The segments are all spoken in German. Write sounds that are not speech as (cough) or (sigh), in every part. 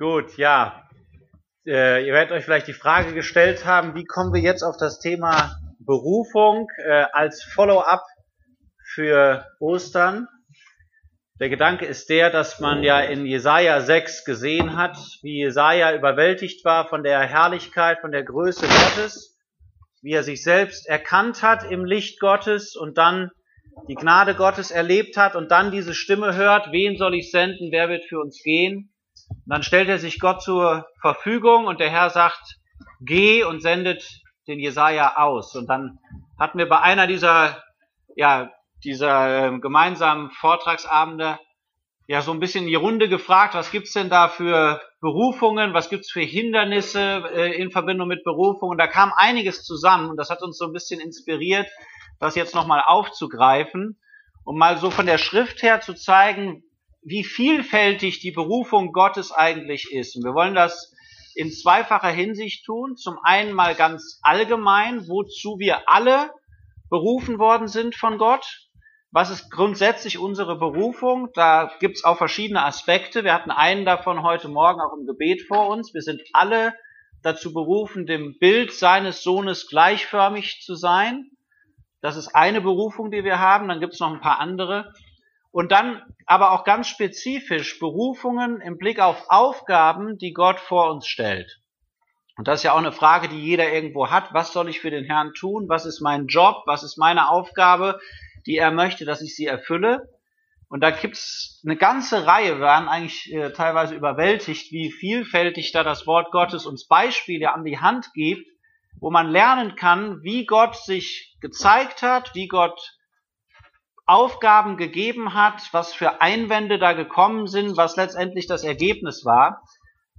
Gut, ja. Äh, ihr werdet euch vielleicht die Frage gestellt haben, wie kommen wir jetzt auf das Thema Berufung äh, als Follow-up für Ostern? Der Gedanke ist der, dass man ja in Jesaja 6 gesehen hat, wie Jesaja überwältigt war von der Herrlichkeit, von der Größe Gottes, wie er sich selbst erkannt hat im Licht Gottes und dann die Gnade Gottes erlebt hat und dann diese Stimme hört, wen soll ich senden, wer wird für uns gehen? Und dann stellt er sich Gott zur Verfügung und der Herr sagt, geh und sendet den Jesaja aus. Und dann hatten wir bei einer dieser ja, dieser äh, gemeinsamen Vortragsabende ja so ein bisschen die Runde gefragt, was gibt's denn da für Berufungen, was gibt's für Hindernisse äh, in Verbindung mit Berufungen. Da kam einiges zusammen und das hat uns so ein bisschen inspiriert, das jetzt nochmal aufzugreifen, um mal so von der Schrift her zu zeigen, wie vielfältig die Berufung Gottes eigentlich ist. Und wir wollen das in zweifacher Hinsicht tun. Zum einen mal ganz allgemein, wozu wir alle berufen worden sind von Gott. Was ist grundsätzlich unsere Berufung? Da gibt es auch verschiedene Aspekte. Wir hatten einen davon heute Morgen auch im Gebet vor uns. Wir sind alle dazu berufen, dem Bild seines Sohnes gleichförmig zu sein. Das ist eine Berufung, die wir haben. Dann gibt es noch ein paar andere. Und dann aber auch ganz spezifisch Berufungen im Blick auf Aufgaben, die Gott vor uns stellt. Und das ist ja auch eine Frage, die jeder irgendwo hat. Was soll ich für den Herrn tun? Was ist mein Job? Was ist meine Aufgabe? die er möchte, dass ich sie erfülle. Und da gibt's eine ganze Reihe, wir waren eigentlich äh, teilweise überwältigt, wie vielfältig da das Wort Gottes uns Beispiele an die Hand gibt, wo man lernen kann, wie Gott sich gezeigt hat, wie Gott Aufgaben gegeben hat, was für Einwände da gekommen sind, was letztendlich das Ergebnis war.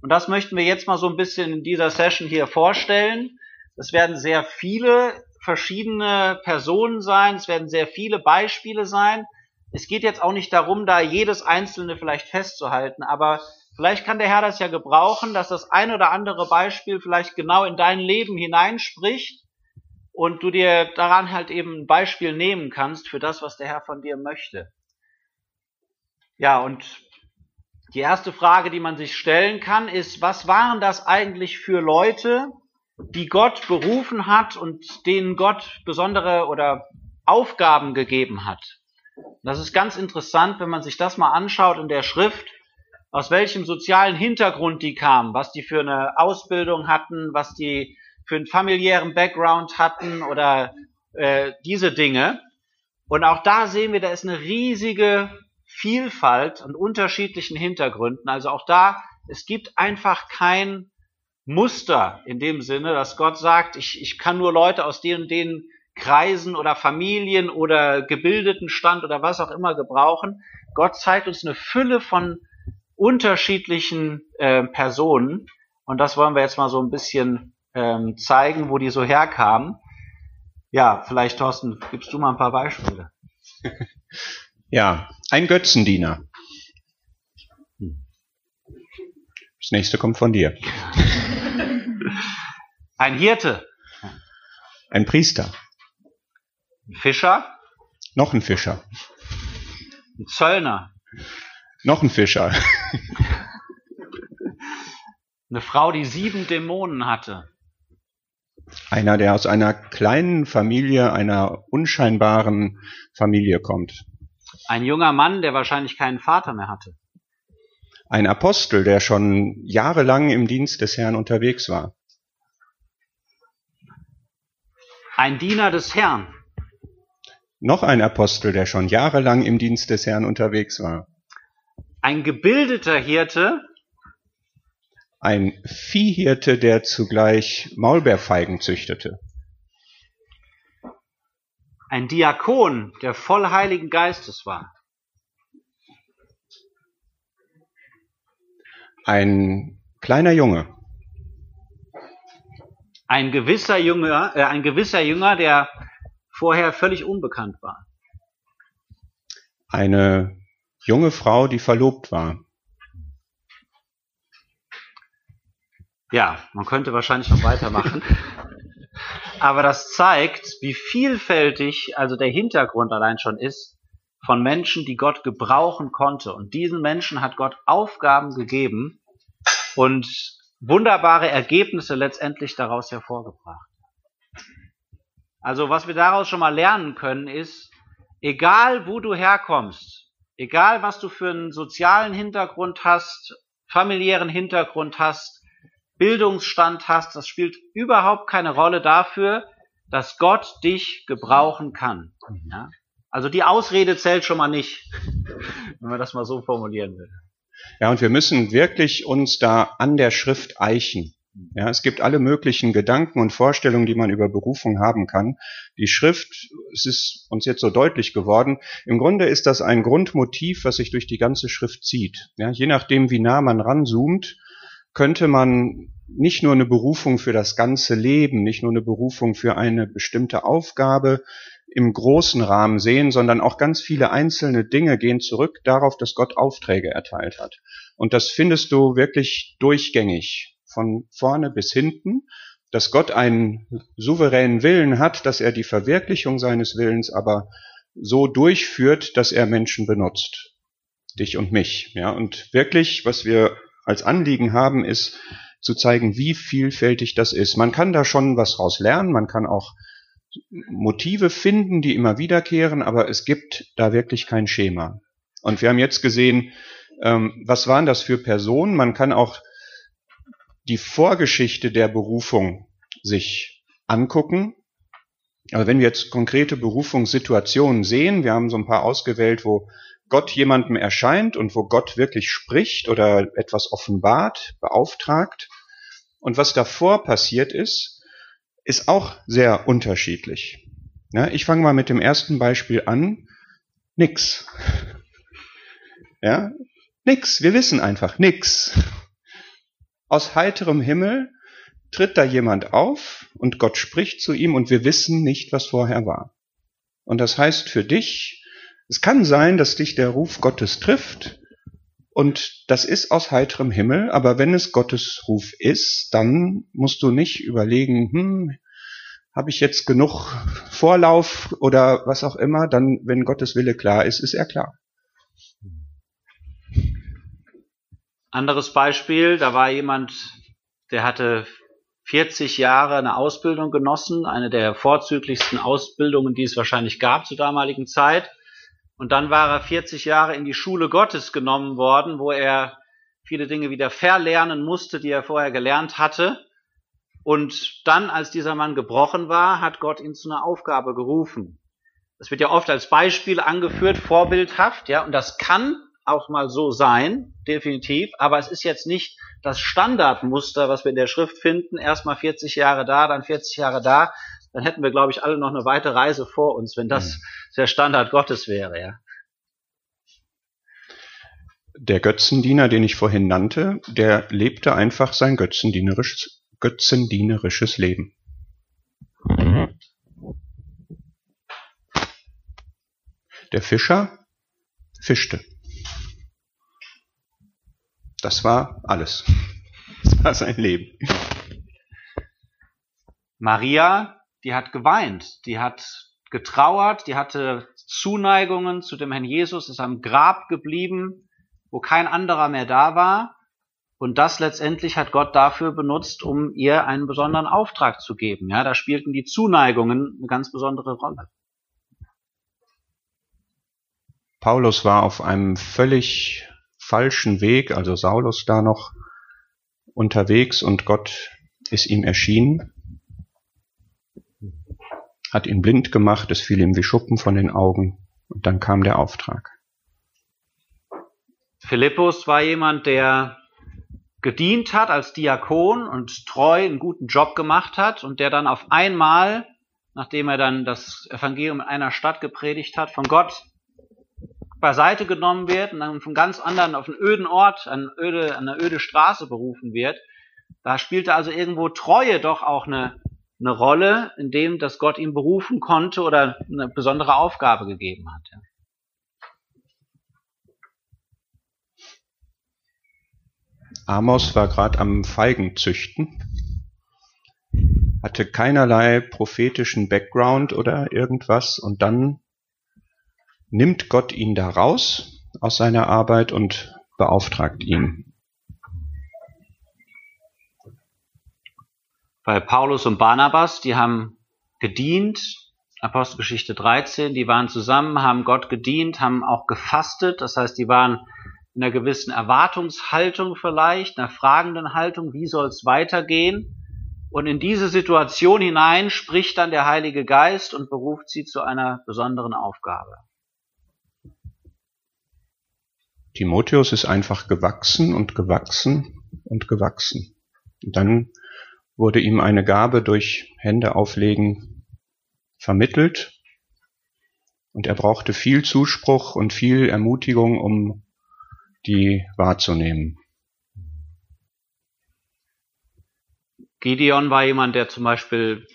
Und das möchten wir jetzt mal so ein bisschen in dieser Session hier vorstellen. Es werden sehr viele verschiedene Personen sein, es werden sehr viele Beispiele sein. Es geht jetzt auch nicht darum, da jedes einzelne vielleicht festzuhalten, aber vielleicht kann der Herr das ja gebrauchen, dass das ein oder andere Beispiel vielleicht genau in dein Leben hineinspricht und du dir daran halt eben ein Beispiel nehmen kannst für das, was der Herr von dir möchte. Ja, und die erste Frage, die man sich stellen kann, ist, was waren das eigentlich für Leute, die Gott berufen hat und denen Gott besondere oder Aufgaben gegeben hat. Das ist ganz interessant, wenn man sich das mal anschaut in der Schrift, aus welchem sozialen Hintergrund die kamen, was die für eine Ausbildung hatten, was die für einen familiären Background hatten oder äh, diese Dinge. Und auch da sehen wir, da ist eine riesige Vielfalt an unterschiedlichen Hintergründen. Also auch da, es gibt einfach kein Muster in dem Sinne, dass Gott sagt, ich, ich kann nur Leute aus den den Kreisen oder Familien oder gebildeten Stand oder was auch immer gebrauchen. Gott zeigt uns eine Fülle von unterschiedlichen äh, Personen und das wollen wir jetzt mal so ein bisschen ähm, zeigen, wo die so herkamen. Ja, vielleicht Thorsten, gibst du mal ein paar Beispiele. (laughs) Ja, ein Götzendiener. Das nächste kommt von dir. (laughs) Ein Hirte. Ein Priester. Ein Fischer. Noch ein Fischer. Ein Zöllner. Noch ein Fischer. (laughs) Eine Frau, die sieben Dämonen hatte. Einer, der aus einer kleinen Familie, einer unscheinbaren Familie kommt. Ein junger Mann, der wahrscheinlich keinen Vater mehr hatte ein Apostel, der schon jahrelang im Dienst des Herrn unterwegs war. Ein Diener des Herrn. Noch ein Apostel, der schon jahrelang im Dienst des Herrn unterwegs war. Ein gebildeter Hirte. Ein Viehhirte, der zugleich Maulbeerfeigen züchtete. Ein Diakon, der voll Heiligen Geistes war. Ein kleiner Junge. Ein gewisser Jünger, äh, ein gewisser Jünger, der vorher völlig unbekannt war. Eine junge Frau, die verlobt war. Ja, man könnte wahrscheinlich noch weitermachen. (laughs) Aber das zeigt, wie vielfältig also der Hintergrund allein schon ist von Menschen, die Gott gebrauchen konnte. Und diesen Menschen hat Gott Aufgaben gegeben, und wunderbare Ergebnisse letztendlich daraus hervorgebracht. Also was wir daraus schon mal lernen können ist, egal wo du herkommst, egal was du für einen sozialen Hintergrund hast, familiären Hintergrund hast, Bildungsstand hast, das spielt überhaupt keine Rolle dafür, dass Gott dich gebrauchen kann. Ja? Also die Ausrede zählt schon mal nicht, (laughs) wenn man das mal so formulieren will. Ja, und wir müssen wirklich uns da an der Schrift eichen. Ja, es gibt alle möglichen Gedanken und Vorstellungen, die man über Berufung haben kann. Die Schrift, es ist uns jetzt so deutlich geworden, im Grunde ist das ein Grundmotiv, was sich durch die ganze Schrift zieht. Ja, je nachdem, wie nah man ranzoomt, könnte man nicht nur eine Berufung für das ganze Leben, nicht nur eine Berufung für eine bestimmte Aufgabe im großen Rahmen sehen, sondern auch ganz viele einzelne Dinge gehen zurück darauf, dass Gott Aufträge erteilt hat. Und das findest du wirklich durchgängig von vorne bis hinten, dass Gott einen souveränen Willen hat, dass er die Verwirklichung seines Willens aber so durchführt, dass er Menschen benutzt. Dich und mich. Ja, und wirklich, was wir als Anliegen haben, ist zu zeigen, wie vielfältig das ist. Man kann da schon was raus lernen, man kann auch Motive finden, die immer wiederkehren, aber es gibt da wirklich kein Schema. Und wir haben jetzt gesehen, ähm, was waren das für Personen? Man kann auch die Vorgeschichte der Berufung sich angucken. Aber wenn wir jetzt konkrete Berufungssituationen sehen, wir haben so ein paar ausgewählt, wo Gott jemandem erscheint und wo Gott wirklich spricht oder etwas offenbart, beauftragt. Und was davor passiert ist, ist auch sehr unterschiedlich. Ja, ich fange mal mit dem ersten Beispiel an. Nix. Ja, nix. Wir wissen einfach nix aus heiterem Himmel tritt da jemand auf und Gott spricht zu ihm und wir wissen nicht, was vorher war. Und das heißt für dich, es kann sein, dass dich der Ruf Gottes trifft und das ist aus heiterem Himmel, aber wenn es Gottes Ruf ist, dann musst du nicht überlegen, hm, habe ich jetzt genug Vorlauf oder was auch immer, dann, wenn Gottes Wille klar ist, ist er klar. Anderes Beispiel, da war jemand, der hatte 40 Jahre eine Ausbildung genossen, eine der vorzüglichsten Ausbildungen, die es wahrscheinlich gab zur damaligen Zeit. Und dann war er 40 Jahre in die Schule Gottes genommen worden, wo er viele Dinge wieder verlernen musste, die er vorher gelernt hatte. Und dann, als dieser Mann gebrochen war, hat Gott ihn zu einer Aufgabe gerufen. Das wird ja oft als Beispiel angeführt, vorbildhaft, ja, und das kann auch mal so sein, definitiv, aber es ist jetzt nicht das Standardmuster, was wir in der Schrift finden, erstmal 40 Jahre da, dann 40 Jahre da, dann hätten wir, glaube ich, alle noch eine weite Reise vor uns, wenn das mhm. der Standard Gottes wäre, ja. Der Götzendiener, den ich vorhin nannte, der lebte einfach sein götzendienerisches, götzendienerisches Leben. Der Fischer fischte. Das war alles. (laughs) Das war sein Leben. Maria, die hat geweint, die hat getrauert, die hatte Zuneigungen zu dem Herrn Jesus, ist am Grab geblieben, wo kein anderer mehr da war. Und das letztendlich hat Gott dafür benutzt, um ihr einen besonderen Auftrag zu geben. Ja, da spielten die Zuneigungen eine ganz besondere Rolle. Paulus war auf einem völlig falschen Weg, also Saulus da noch unterwegs und Gott ist ihm erschienen, hat ihn blind gemacht, es fiel ihm wie Schuppen von den Augen und dann kam der Auftrag. Philippus war jemand, der gedient hat als Diakon und treu einen guten Job gemacht hat und der dann auf einmal, nachdem er dann das Evangelium in einer Stadt gepredigt hat, von Gott beiseite genommen wird und dann von ganz anderen auf einen öden Ort, an, öde, an eine öde Straße berufen wird. Da spielte also irgendwo Treue doch auch eine, eine Rolle, in dem, dass Gott ihn berufen konnte oder eine besondere Aufgabe gegeben hat. Amos war gerade am Feigenzüchten, hatte keinerlei prophetischen Background oder irgendwas und dann nimmt Gott ihn da raus aus seiner Arbeit und beauftragt ihn. Bei Paulus und Barnabas, die haben gedient, Apostelgeschichte 13, die waren zusammen, haben Gott gedient, haben auch gefastet, das heißt, die waren in einer gewissen Erwartungshaltung vielleicht, einer fragenden Haltung, wie soll es weitergehen? Und in diese Situation hinein spricht dann der Heilige Geist und beruft sie zu einer besonderen Aufgabe. Timotheus ist einfach gewachsen und gewachsen und gewachsen. Und dann wurde ihm eine Gabe durch Hände auflegen vermittelt. Und er brauchte viel Zuspruch und viel Ermutigung, um die wahrzunehmen. Gideon war jemand, der zum Beispiel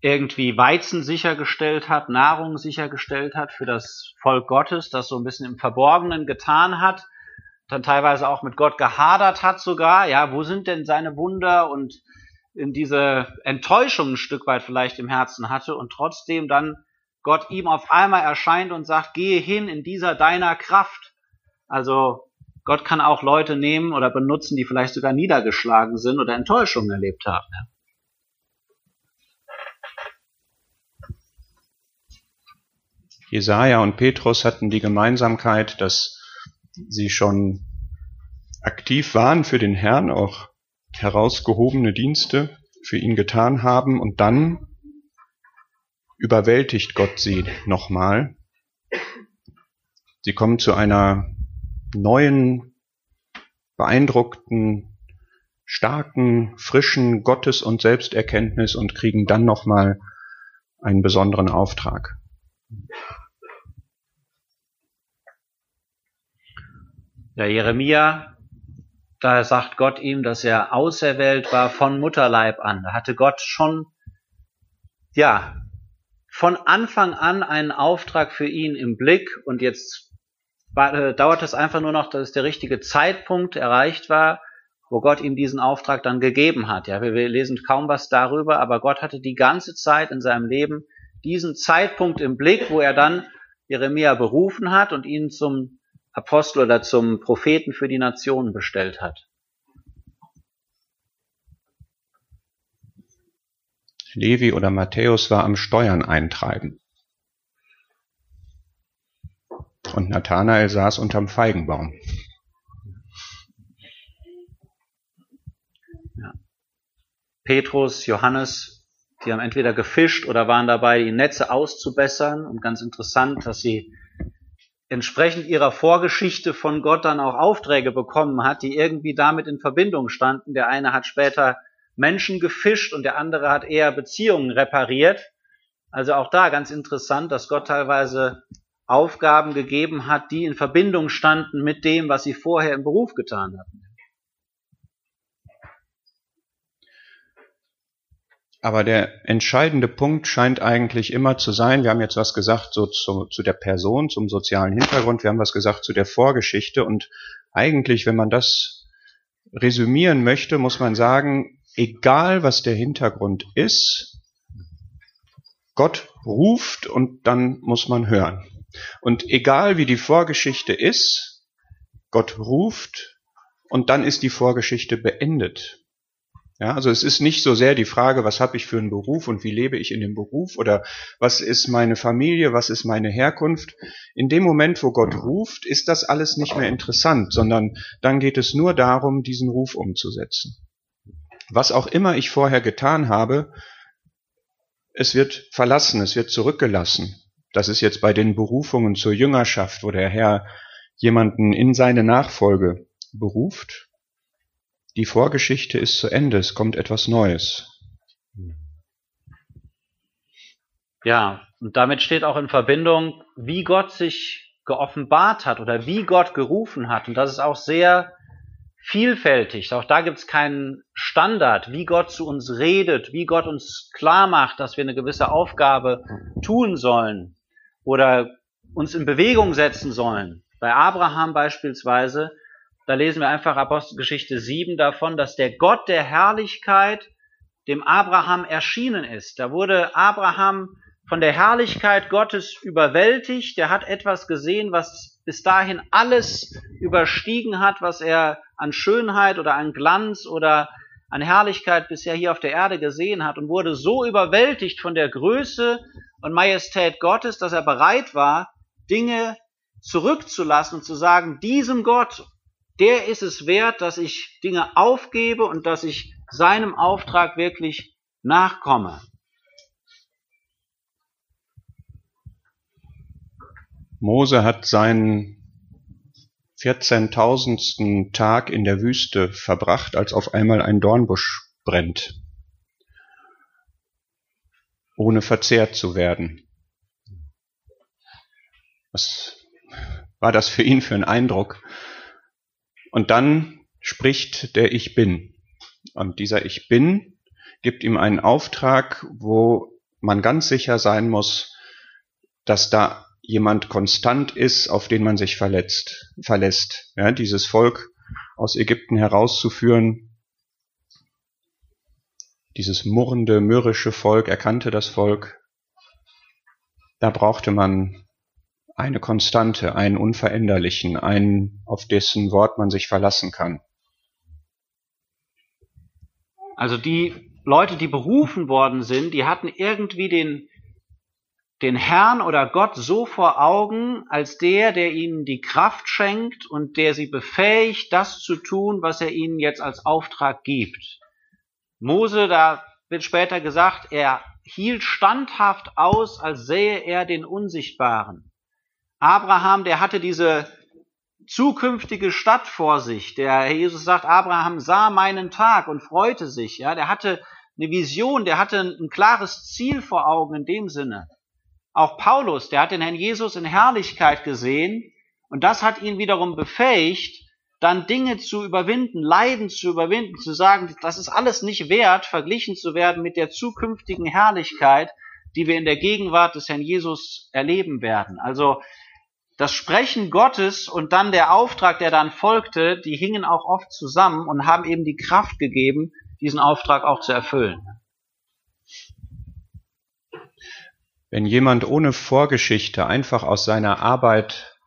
irgendwie Weizen sichergestellt hat, Nahrung sichergestellt hat für das Volk Gottes, das so ein bisschen im Verborgenen getan hat, dann teilweise auch mit Gott gehadert hat sogar, ja, wo sind denn seine Wunder? Und in diese Enttäuschung ein Stück weit vielleicht im Herzen hatte und trotzdem dann Gott ihm auf einmal erscheint und sagt, gehe hin in dieser deiner Kraft. Also Gott kann auch Leute nehmen oder benutzen, die vielleicht sogar niedergeschlagen sind oder Enttäuschungen erlebt haben. Ja. Jesaja und Petrus hatten die Gemeinsamkeit, dass sie schon aktiv waren für den Herrn, auch herausgehobene Dienste für ihn getan haben und dann überwältigt Gott sie nochmal. Sie kommen zu einer neuen, beeindruckten, starken, frischen Gottes- und Selbsterkenntnis und kriegen dann nochmal einen besonderen Auftrag. Ja, Jeremia, da sagt Gott ihm, dass er auserwählt war von Mutterleib an. Da hatte Gott schon, ja, von Anfang an einen Auftrag für ihn im Blick und jetzt äh, dauert es einfach nur noch, dass der richtige Zeitpunkt erreicht war, wo Gott ihm diesen Auftrag dann gegeben hat. Ja, wir lesen kaum was darüber, aber Gott hatte die ganze Zeit in seinem Leben diesen Zeitpunkt im Blick, wo er dann Jeremia berufen hat und ihn zum Apostel oder zum Propheten für die Nationen bestellt hat. Levi oder Matthäus war am Steuern eintreiben. Und Nathanael saß unterm Feigenbaum. Ja. Petrus, Johannes, die haben entweder gefischt oder waren dabei, die Netze auszubessern. Und ganz interessant, dass sie entsprechend ihrer Vorgeschichte von Gott dann auch Aufträge bekommen hat, die irgendwie damit in Verbindung standen. Der eine hat später Menschen gefischt und der andere hat eher Beziehungen repariert. Also auch da ganz interessant, dass Gott teilweise Aufgaben gegeben hat, die in Verbindung standen mit dem, was sie vorher im Beruf getan hatten. Aber der entscheidende Punkt scheint eigentlich immer zu sein, wir haben jetzt was gesagt so zu, zu, der Person, zum sozialen Hintergrund, wir haben was gesagt zu der Vorgeschichte und eigentlich, wenn man das resümieren möchte, muss man sagen, egal was der Hintergrund ist, Gott ruft und dann muss man hören. Und egal wie die Vorgeschichte ist, Gott ruft und dann ist die Vorgeschichte beendet. Ja, also es ist nicht so sehr die Frage, was habe ich für einen Beruf und wie lebe ich in dem Beruf oder was ist meine Familie, was ist meine Herkunft. In dem Moment, wo Gott ruft, ist das alles nicht mehr interessant, sondern dann geht es nur darum, diesen Ruf umzusetzen. Was auch immer ich vorher getan habe, es wird verlassen, es wird zurückgelassen. Das ist jetzt bei den Berufungen zur Jüngerschaft, wo der Herr jemanden in seine Nachfolge beruft die Vorgeschichte ist zu Ende, es kommt etwas Neues. Ja, und damit steht auch in Verbindung, wie Gott sich geoffenbart hat oder wie Gott gerufen hat. Und das ist auch sehr vielfältig. Auch da gibt es keinen Standard, wie Gott zu uns redet, wie Gott uns klar macht, dass wir eine gewisse Aufgabe tun sollen oder uns in Bewegung setzen sollen. Bei Abraham beispielsweise da lesen wir einfach Apostelgeschichte 7 davon, dass der Gott der Herrlichkeit dem Abraham erschienen ist. Da wurde Abraham von der Herrlichkeit Gottes überwältigt. Er hat etwas gesehen, was bis dahin alles überstiegen hat, was er an Schönheit oder an Glanz oder an Herrlichkeit bisher hier auf der Erde gesehen hat und wurde so überwältigt von der Größe und Majestät Gottes, dass er bereit war, Dinge zurückzulassen und zu sagen, diesem Gott, der ist es wert, dass ich Dinge aufgebe und dass ich seinem Auftrag wirklich nachkomme. Mose hat seinen 14.000. Tag in der Wüste verbracht, als auf einmal ein Dornbusch brennt, ohne verzehrt zu werden. Was war das für ihn für ein Eindruck? Und dann spricht der Ich Bin. Und dieser Ich Bin gibt ihm einen Auftrag, wo man ganz sicher sein muss, dass da jemand konstant ist, auf den man sich verletzt, verlässt. Ja, dieses Volk aus Ägypten herauszuführen, dieses murrende, mürrische Volk, erkannte das Volk, da brauchte man eine Konstante, einen Unveränderlichen, einen, auf dessen Wort man sich verlassen kann. Also die Leute, die berufen worden sind, die hatten irgendwie den den Herrn oder Gott so vor Augen als der, der ihnen die Kraft schenkt und der sie befähigt, das zu tun, was er ihnen jetzt als Auftrag gibt. Mose, da wird später gesagt, er hielt standhaft aus, als sähe er den Unsichtbaren. Abraham, der hatte diese zukünftige Stadt vor sich. Der Herr Jesus sagt, Abraham sah meinen Tag und freute sich. Ja, der hatte eine Vision, der hatte ein klares Ziel vor Augen in dem Sinne. Auch Paulus, der hat den Herrn Jesus in Herrlichkeit gesehen und das hat ihn wiederum befähigt, dann Dinge zu überwinden, Leiden zu überwinden, zu sagen, das ist alles nicht wert, verglichen zu werden mit der zukünftigen Herrlichkeit, die wir in der Gegenwart des Herrn Jesus erleben werden. Also das Sprechen Gottes und dann der Auftrag, der dann folgte, die hingen auch oft zusammen und haben eben die Kraft gegeben, diesen Auftrag auch zu erfüllen. Wenn jemand ohne Vorgeschichte einfach aus seiner Arbeit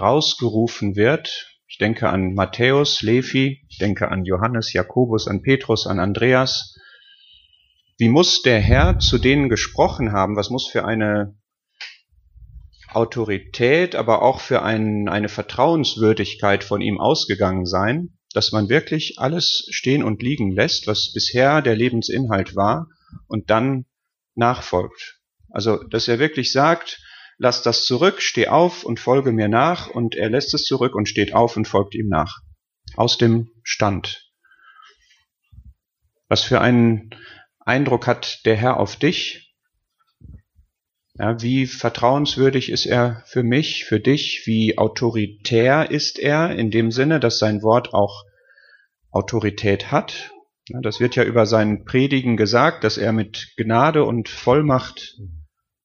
rausgerufen wird, ich denke an Matthäus, Levi, ich denke an Johannes, Jakobus, an Petrus, an Andreas, wie muss der Herr zu denen gesprochen haben? Was muss für eine Autorität, aber auch für ein, eine Vertrauenswürdigkeit von ihm ausgegangen sein, dass man wirklich alles stehen und liegen lässt, was bisher der Lebensinhalt war, und dann nachfolgt. Also, dass er wirklich sagt, lass das zurück, steh auf und folge mir nach, und er lässt es zurück und steht auf und folgt ihm nach. Aus dem Stand. Was für einen Eindruck hat der Herr auf dich? Ja, wie vertrauenswürdig ist er für mich, für dich? Wie autoritär ist er in dem Sinne, dass sein Wort auch Autorität hat? Ja, das wird ja über sein Predigen gesagt, dass er mit Gnade und Vollmacht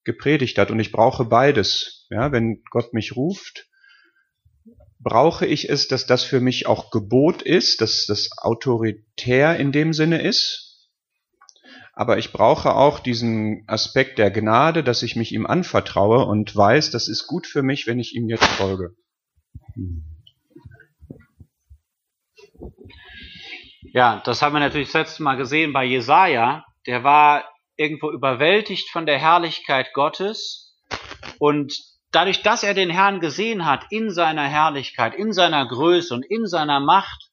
gepredigt hat. Und ich brauche beides. Ja, wenn Gott mich ruft, brauche ich es, dass das für mich auch Gebot ist, dass das autoritär in dem Sinne ist. Aber ich brauche auch diesen Aspekt der Gnade, dass ich mich ihm anvertraue und weiß, das ist gut für mich, wenn ich ihm jetzt folge. Ja, das haben wir natürlich das letzte Mal gesehen bei Jesaja. Der war irgendwo überwältigt von der Herrlichkeit Gottes und dadurch, dass er den Herrn gesehen hat in seiner Herrlichkeit, in seiner Größe und in seiner Macht,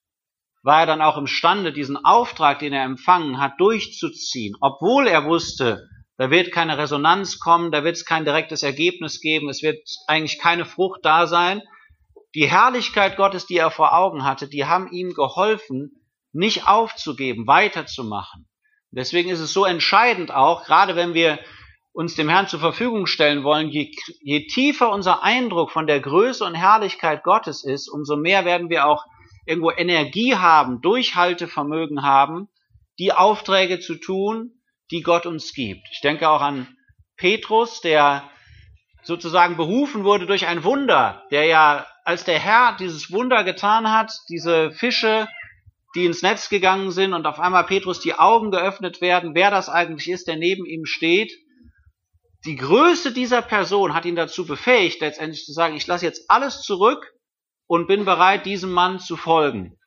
war er dann auch imstande, diesen Auftrag, den er empfangen hat, durchzuziehen, obwohl er wusste, da wird keine Resonanz kommen, da wird es kein direktes Ergebnis geben, es wird eigentlich keine Frucht da sein. Die Herrlichkeit Gottes, die er vor Augen hatte, die haben ihm geholfen, nicht aufzugeben, weiterzumachen. Deswegen ist es so entscheidend auch, gerade wenn wir uns dem Herrn zur Verfügung stellen wollen, je, je tiefer unser Eindruck von der Größe und Herrlichkeit Gottes ist, umso mehr werden wir auch irgendwo Energie haben, Durchhaltevermögen haben, die Aufträge zu tun, die Gott uns gibt. Ich denke auch an Petrus, der sozusagen berufen wurde durch ein Wunder, der ja, als der Herr dieses Wunder getan hat, diese Fische die ins Netz gegangen sind und auf einmal Petrus die Augen geöffnet werden, wer das eigentlich ist, der neben ihm steht. Die Größe dieser Person hat ihn dazu befähigt, letztendlich zu sagen, ich lasse jetzt alles zurück und bin bereit, diesem Mann zu folgen.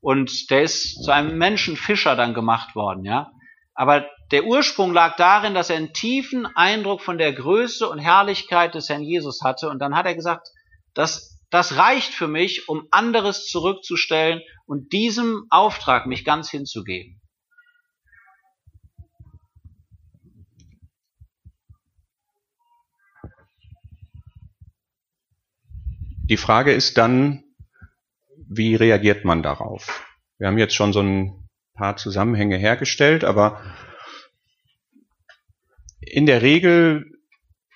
Und der ist zu einem Menschenfischer dann gemacht worden, ja. Aber der Ursprung lag darin, dass er einen tiefen Eindruck von der Größe und Herrlichkeit des Herrn Jesus hatte. Und dann hat er gesagt, das, das reicht für mich, um anderes zurückzustellen und diesem Auftrag mich ganz hinzugeben. Die Frage ist dann, wie reagiert man darauf? Wir haben jetzt schon so ein paar Zusammenhänge hergestellt, aber in der Regel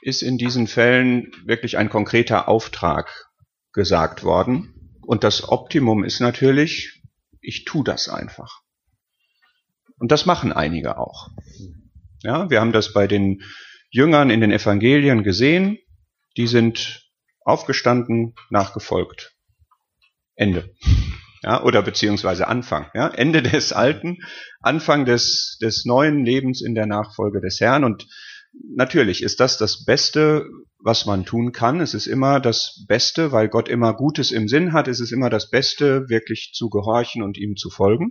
ist in diesen Fällen wirklich ein konkreter Auftrag gesagt worden. Und das Optimum ist natürlich, ich tu das einfach. Und das machen einige auch. Ja, wir haben das bei den Jüngern in den Evangelien gesehen. Die sind aufgestanden, nachgefolgt. Ende. Ja, oder beziehungsweise Anfang. Ja, Ende des Alten, Anfang des, des neuen Lebens in der Nachfolge des Herrn. Und natürlich ist das das Beste, was man tun kann. Es ist immer das Beste, weil Gott immer Gutes im Sinn hat. Es ist immer das Beste, wirklich zu gehorchen und ihm zu folgen.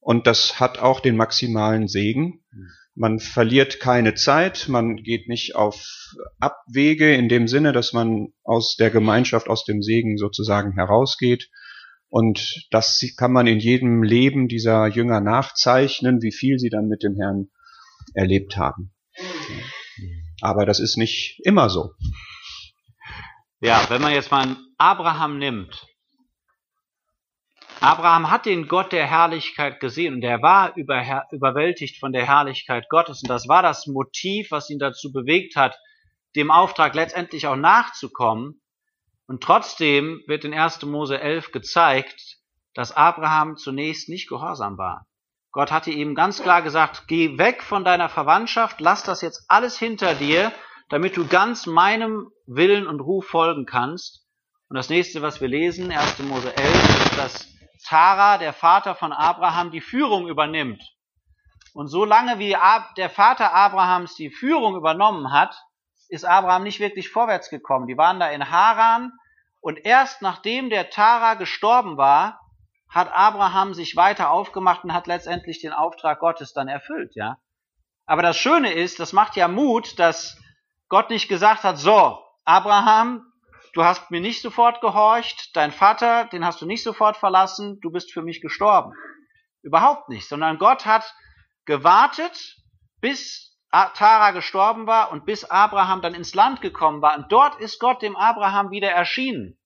Und das hat auch den maximalen Segen. Man verliert keine Zeit, man geht nicht auf Abwege in dem Sinne, dass man aus der Gemeinschaft, aus dem Segen sozusagen herausgeht. Und das kann man in jedem Leben dieser Jünger nachzeichnen, wie viel sie dann mit dem Herrn erlebt haben. Aber das ist nicht immer so. Ja, wenn man jetzt mal Abraham nimmt, Abraham hat den Gott der Herrlichkeit gesehen und er war über, überwältigt von der Herrlichkeit Gottes. Und das war das Motiv, was ihn dazu bewegt hat, dem Auftrag letztendlich auch nachzukommen. Und trotzdem wird in 1. Mose 11 gezeigt, dass Abraham zunächst nicht gehorsam war. Gott hatte ihm ganz klar gesagt, geh weg von deiner Verwandtschaft, lass das jetzt alles hinter dir, damit du ganz meinem Willen und Ruf folgen kannst. Und das nächste, was wir lesen, 1. Mose 11, ist, dass Tara, der Vater von Abraham, die Führung übernimmt. Und solange wie der Vater Abrahams die Führung übernommen hat, ist Abraham nicht wirklich vorwärts gekommen. Die waren da in Haran und erst nachdem der Tara gestorben war, hat Abraham sich weiter aufgemacht und hat letztendlich den Auftrag Gottes dann erfüllt, ja. Aber das Schöne ist, das macht ja Mut, dass Gott nicht gesagt hat, so, Abraham, du hast mir nicht sofort gehorcht, dein Vater, den hast du nicht sofort verlassen, du bist für mich gestorben. Überhaupt nicht, sondern Gott hat gewartet, bis Tara gestorben war und bis Abraham dann ins Land gekommen war. Und dort ist Gott dem Abraham wieder erschienen.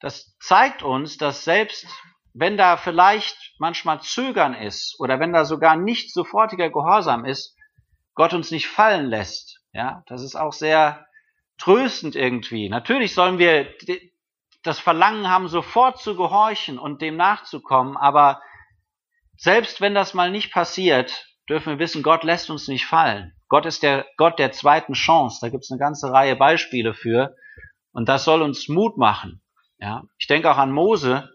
Das zeigt uns, dass selbst wenn da vielleicht manchmal Zögern ist oder wenn da sogar nicht sofortiger Gehorsam ist, Gott uns nicht fallen lässt. Ja, das ist auch sehr tröstend irgendwie. Natürlich sollen wir das Verlangen haben, sofort zu gehorchen und dem nachzukommen, aber selbst wenn das mal nicht passiert, dürfen wir wissen, Gott lässt uns nicht fallen. Gott ist der Gott der zweiten Chance. Da gibt es eine ganze Reihe Beispiele für. Und das soll uns Mut machen. Ja, ich denke auch an Mose.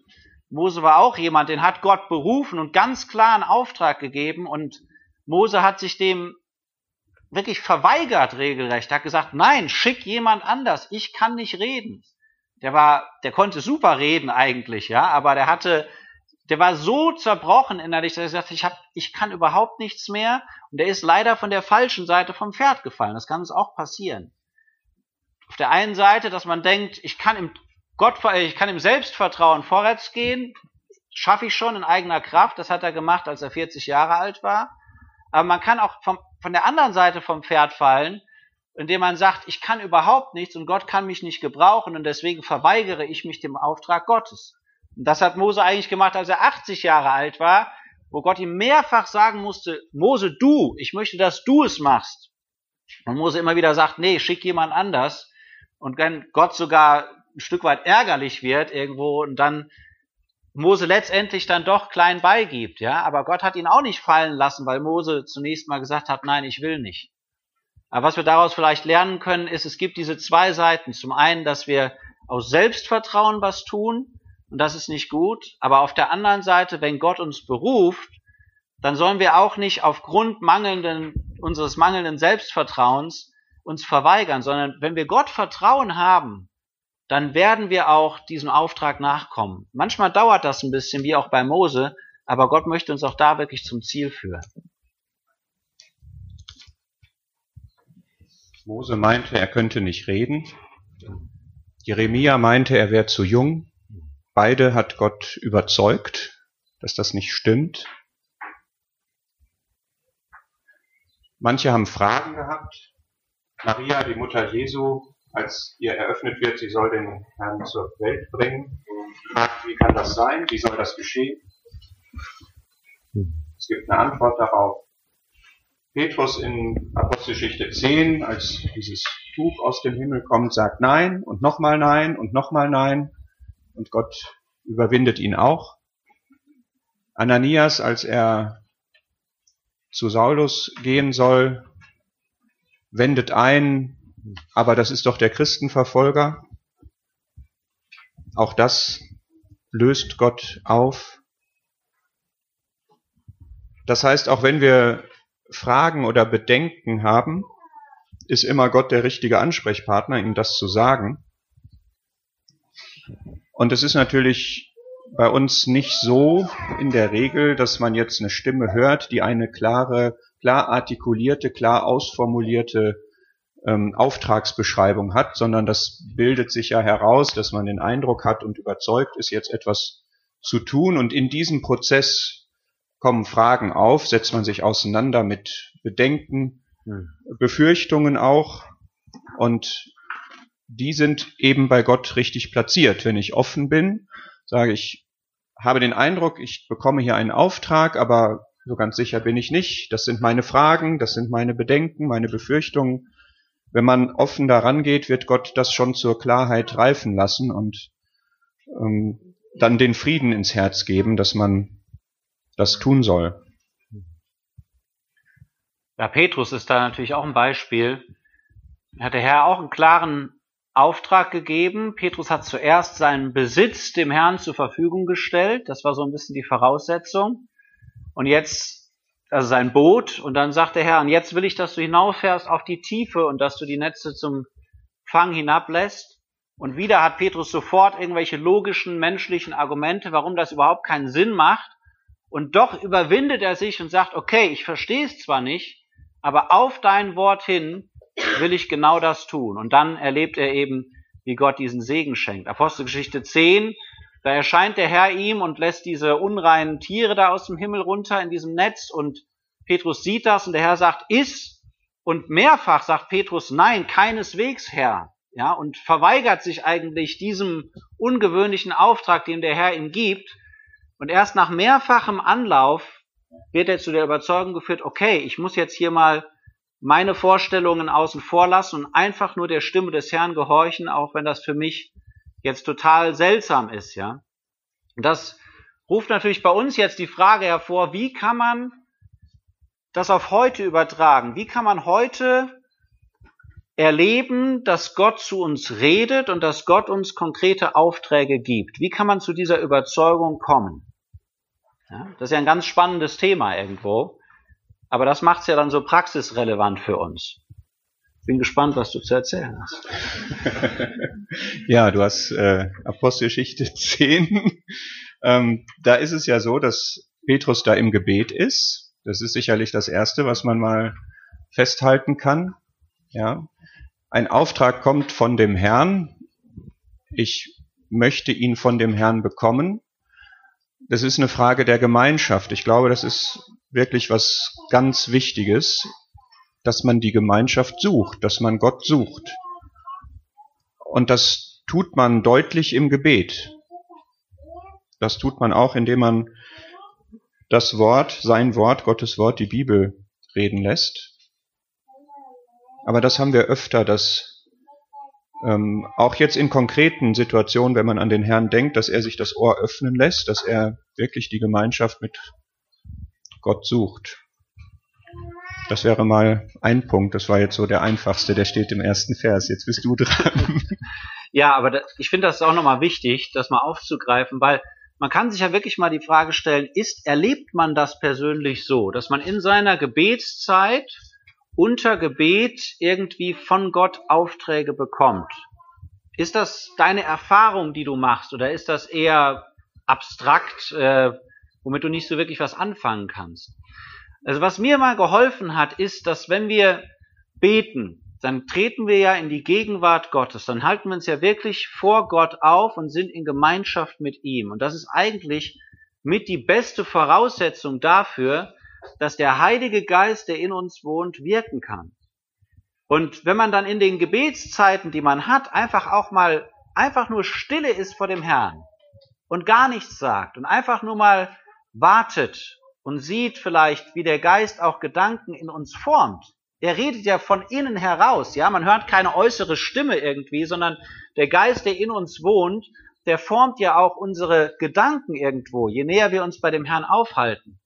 Mose war auch jemand, den hat Gott berufen und ganz klar einen Auftrag gegeben. Und Mose hat sich dem wirklich verweigert regelrecht. Hat gesagt, nein, schick jemand anders. Ich kann nicht reden. Der war, der konnte super reden eigentlich, ja, aber der hatte, der war so zerbrochen innerlich, dass er gesagt hat, ich hab, ich kann überhaupt nichts mehr. Und der ist leider von der falschen Seite vom Pferd gefallen. Das kann uns auch passieren. Auf der einen Seite, dass man denkt, ich kann im Gott, ich kann im Selbstvertrauen vorwärts gehen, schaffe ich schon in eigener Kraft. Das hat er gemacht, als er 40 Jahre alt war. Aber man kann auch vom von der anderen Seite vom Pferd fallen, indem man sagt, ich kann überhaupt nichts und Gott kann mich nicht gebrauchen und deswegen verweigere ich mich dem Auftrag Gottes. Und das hat Mose eigentlich gemacht, als er 80 Jahre alt war, wo Gott ihm mehrfach sagen musste, Mose, du, ich möchte, dass du es machst. Und Mose immer wieder sagt, nee, schick jemand anders. Und wenn Gott sogar ein Stück weit ärgerlich wird irgendwo und dann Mose letztendlich dann doch klein beigibt, ja, aber Gott hat ihn auch nicht fallen lassen, weil Mose zunächst mal gesagt hat, nein, ich will nicht. Aber was wir daraus vielleicht lernen können, ist, es gibt diese zwei Seiten. Zum einen, dass wir aus Selbstvertrauen was tun, und das ist nicht gut, aber auf der anderen Seite, wenn Gott uns beruft, dann sollen wir auch nicht aufgrund mangelnden, unseres mangelnden Selbstvertrauens uns verweigern, sondern wenn wir Gott Vertrauen haben, dann werden wir auch diesem Auftrag nachkommen. Manchmal dauert das ein bisschen, wie auch bei Mose, aber Gott möchte uns auch da wirklich zum Ziel führen. Mose meinte, er könnte nicht reden. Jeremia meinte, er wäre zu jung. Beide hat Gott überzeugt, dass das nicht stimmt. Manche haben Fragen gehabt. Maria, die Mutter Jesu, als ihr eröffnet wird, sie soll den Herrn zur Welt bringen, fragt, wie kann das sein? Wie soll das geschehen? Es gibt eine Antwort darauf. Petrus in Apostelgeschichte 10, als dieses Tuch aus dem Himmel kommt, sagt Nein und nochmal Nein und nochmal Nein und Gott überwindet ihn auch. Ananias, als er zu Saulus gehen soll, wendet ein, aber das ist doch der Christenverfolger. Auch das löst Gott auf. Das heißt, auch wenn wir Fragen oder Bedenken haben, ist immer Gott der richtige Ansprechpartner, ihm das zu sagen. Und es ist natürlich bei uns nicht so in der Regel, dass man jetzt eine Stimme hört, die eine klare, klar artikulierte, klar ausformulierte ähm, Auftragsbeschreibung hat, sondern das bildet sich ja heraus, dass man den Eindruck hat und überzeugt ist, jetzt etwas zu tun. Und in diesem Prozess kommen Fragen auf, setzt man sich auseinander mit Bedenken, hm. Befürchtungen auch und die sind eben bei Gott richtig platziert. Wenn ich offen bin, sage ich, habe den Eindruck, ich bekomme hier einen Auftrag, aber so ganz sicher bin ich nicht. Das sind meine Fragen, das sind meine Bedenken, meine Befürchtungen. Wenn man offen daran geht, wird Gott das schon zur Klarheit reifen lassen und ähm, dann den Frieden ins Herz geben, dass man das tun soll. Ja, Petrus ist da natürlich auch ein Beispiel. Hat der Herr auch einen klaren Auftrag gegeben. Petrus hat zuerst seinen Besitz dem Herrn zur Verfügung gestellt. Das war so ein bisschen die Voraussetzung. Und jetzt, also sein Boot. Und dann sagt der Herr, und jetzt will ich, dass du hinauffährst auf die Tiefe und dass du die Netze zum Fang hinablässt. Und wieder hat Petrus sofort irgendwelche logischen, menschlichen Argumente, warum das überhaupt keinen Sinn macht. Und doch überwindet er sich und sagt, okay, ich verstehe es zwar nicht, aber auf dein Wort hin will ich genau das tun. Und dann erlebt er eben, wie Gott diesen Segen schenkt. Apostelgeschichte 10, da erscheint der Herr ihm und lässt diese unreinen Tiere da aus dem Himmel runter in diesem Netz und Petrus sieht das und der Herr sagt, iss. Und mehrfach sagt Petrus, nein, keineswegs, Herr. Ja, und verweigert sich eigentlich diesem ungewöhnlichen Auftrag, den der Herr ihm gibt. Und erst nach mehrfachem Anlauf wird er zu der Überzeugung geführt, okay, ich muss jetzt hier mal meine Vorstellungen außen vor lassen und einfach nur der Stimme des Herrn gehorchen, auch wenn das für mich jetzt total seltsam ist, ja. Und das ruft natürlich bei uns jetzt die Frage hervor, wie kann man das auf heute übertragen? Wie kann man heute erleben, dass Gott zu uns redet und dass Gott uns konkrete Aufträge gibt? Wie kann man zu dieser Überzeugung kommen? Ja, das ist ja ein ganz spannendes Thema irgendwo. Aber das macht es ja dann so praxisrelevant für uns. Bin gespannt, was du zu erzählen hast. (laughs) ja, du hast äh, Apostelgeschichte (laughs) 10. ähm, da ist es ja so, dass Petrus da im Gebet ist. Das ist sicherlich das Erste, was man mal festhalten kann. Ja, ein Auftrag kommt von dem Herrn. Ich möchte ihn von dem Herrn bekommen das ist eine Frage der Gemeinschaft. Ich glaube, das ist wirklich was ganz Wichtiges, dass man die Gemeinschaft sucht, dass man Gott sucht. Und das tut man deutlich im Gebet. Das tut man auch, indem man das Wort, sein Wort, Gottes Wort, die Bibel reden lässt. Aber das haben wir öfter, dass ähm, auch jetzt in konkreten Situationen, wenn man an den Herrn denkt, dass er sich das Ohr öffnen lässt, dass er wirklich die Gemeinschaft mit Gott sucht. Das wäre mal ein Punkt. Das war jetzt so der einfachste, der steht im ersten Vers. Jetzt bist du dran. Ja, aber da, ich finde das auch nochmal wichtig, das mal aufzugreifen, weil man kann sich ja wirklich mal die Frage stellen, ist, erlebt man das persönlich so, dass man in seiner Gebetszeit unter Gebet irgendwie von Gott Aufträge bekommt. Ist das deine Erfahrung, die du machst, oder ist das eher abstrakt, äh, womit du nicht so wirklich was anfangen kannst? Also was mir mal geholfen hat, ist, dass wenn wir beten, dann treten wir ja in die Gegenwart Gottes, dann halten wir uns ja wirklich vor Gott auf und sind in Gemeinschaft mit ihm. Und das ist eigentlich mit die beste Voraussetzung dafür, dass der Heilige Geist, der in uns wohnt, wirken kann. Und wenn man dann in den Gebetszeiten, die man hat, einfach auch mal, einfach nur stille ist vor dem Herrn und gar nichts sagt und einfach nur mal wartet und sieht vielleicht, wie der Geist auch Gedanken in uns formt. Er redet ja von innen heraus, ja, man hört keine äußere Stimme irgendwie, sondern der Geist, der in uns wohnt, der formt ja auch unsere Gedanken irgendwo, je näher wir uns bei dem Herrn aufhalten.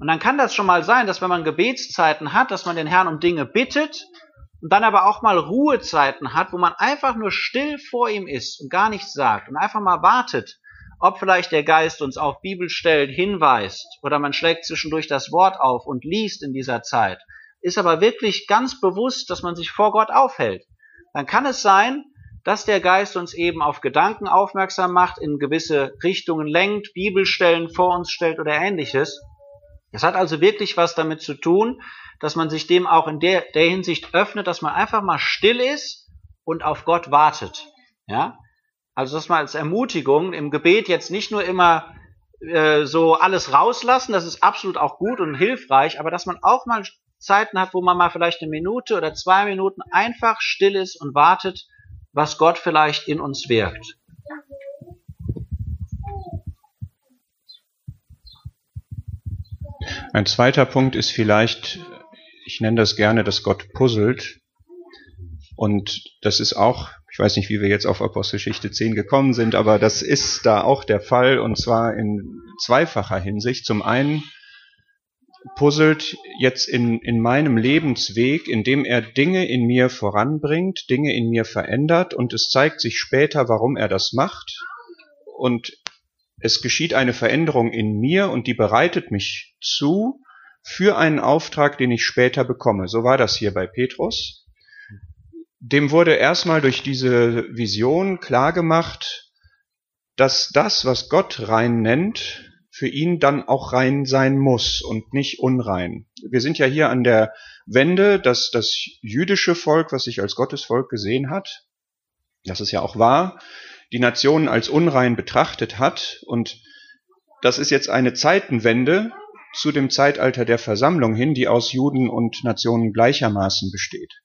Und dann kann das schon mal sein, dass wenn man Gebetszeiten hat, dass man den Herrn um Dinge bittet und dann aber auch mal Ruhezeiten hat, wo man einfach nur still vor ihm ist und gar nichts sagt und einfach mal wartet, ob vielleicht der Geist uns auf Bibelstellen hinweist oder man schlägt zwischendurch das Wort auf und liest in dieser Zeit, ist aber wirklich ganz bewusst, dass man sich vor Gott aufhält. Dann kann es sein, dass der Geist uns eben auf Gedanken aufmerksam macht, in gewisse Richtungen lenkt, Bibelstellen vor uns stellt oder ähnliches. Es hat also wirklich was damit zu tun, dass man sich dem auch in der, der Hinsicht öffnet, dass man einfach mal still ist und auf Gott wartet. Ja? Also das mal als Ermutigung im Gebet jetzt nicht nur immer äh, so alles rauslassen, das ist absolut auch gut und hilfreich, aber dass man auch mal Zeiten hat, wo man mal vielleicht eine Minute oder zwei Minuten einfach still ist und wartet, was Gott vielleicht in uns wirkt. Ein zweiter Punkt ist vielleicht, ich nenne das gerne, dass Gott puzzelt. Und das ist auch, ich weiß nicht, wie wir jetzt auf Apostelgeschichte 10 gekommen sind, aber das ist da auch der Fall und zwar in zweifacher Hinsicht. Zum einen puzzelt jetzt in, in meinem Lebensweg, indem er Dinge in mir voranbringt, Dinge in mir verändert und es zeigt sich später, warum er das macht. Und es geschieht eine Veränderung in mir und die bereitet mich zu für einen Auftrag, den ich später bekomme. So war das hier bei Petrus. Dem wurde erstmal durch diese Vision klargemacht, dass das, was Gott rein nennt, für ihn dann auch rein sein muss und nicht unrein. Wir sind ja hier an der Wende, dass das jüdische Volk, was sich als Gottesvolk gesehen hat, das ist ja auch wahr, die Nationen als unrein betrachtet hat. Und das ist jetzt eine Zeitenwende zu dem Zeitalter der Versammlung hin, die aus Juden und Nationen gleichermaßen besteht.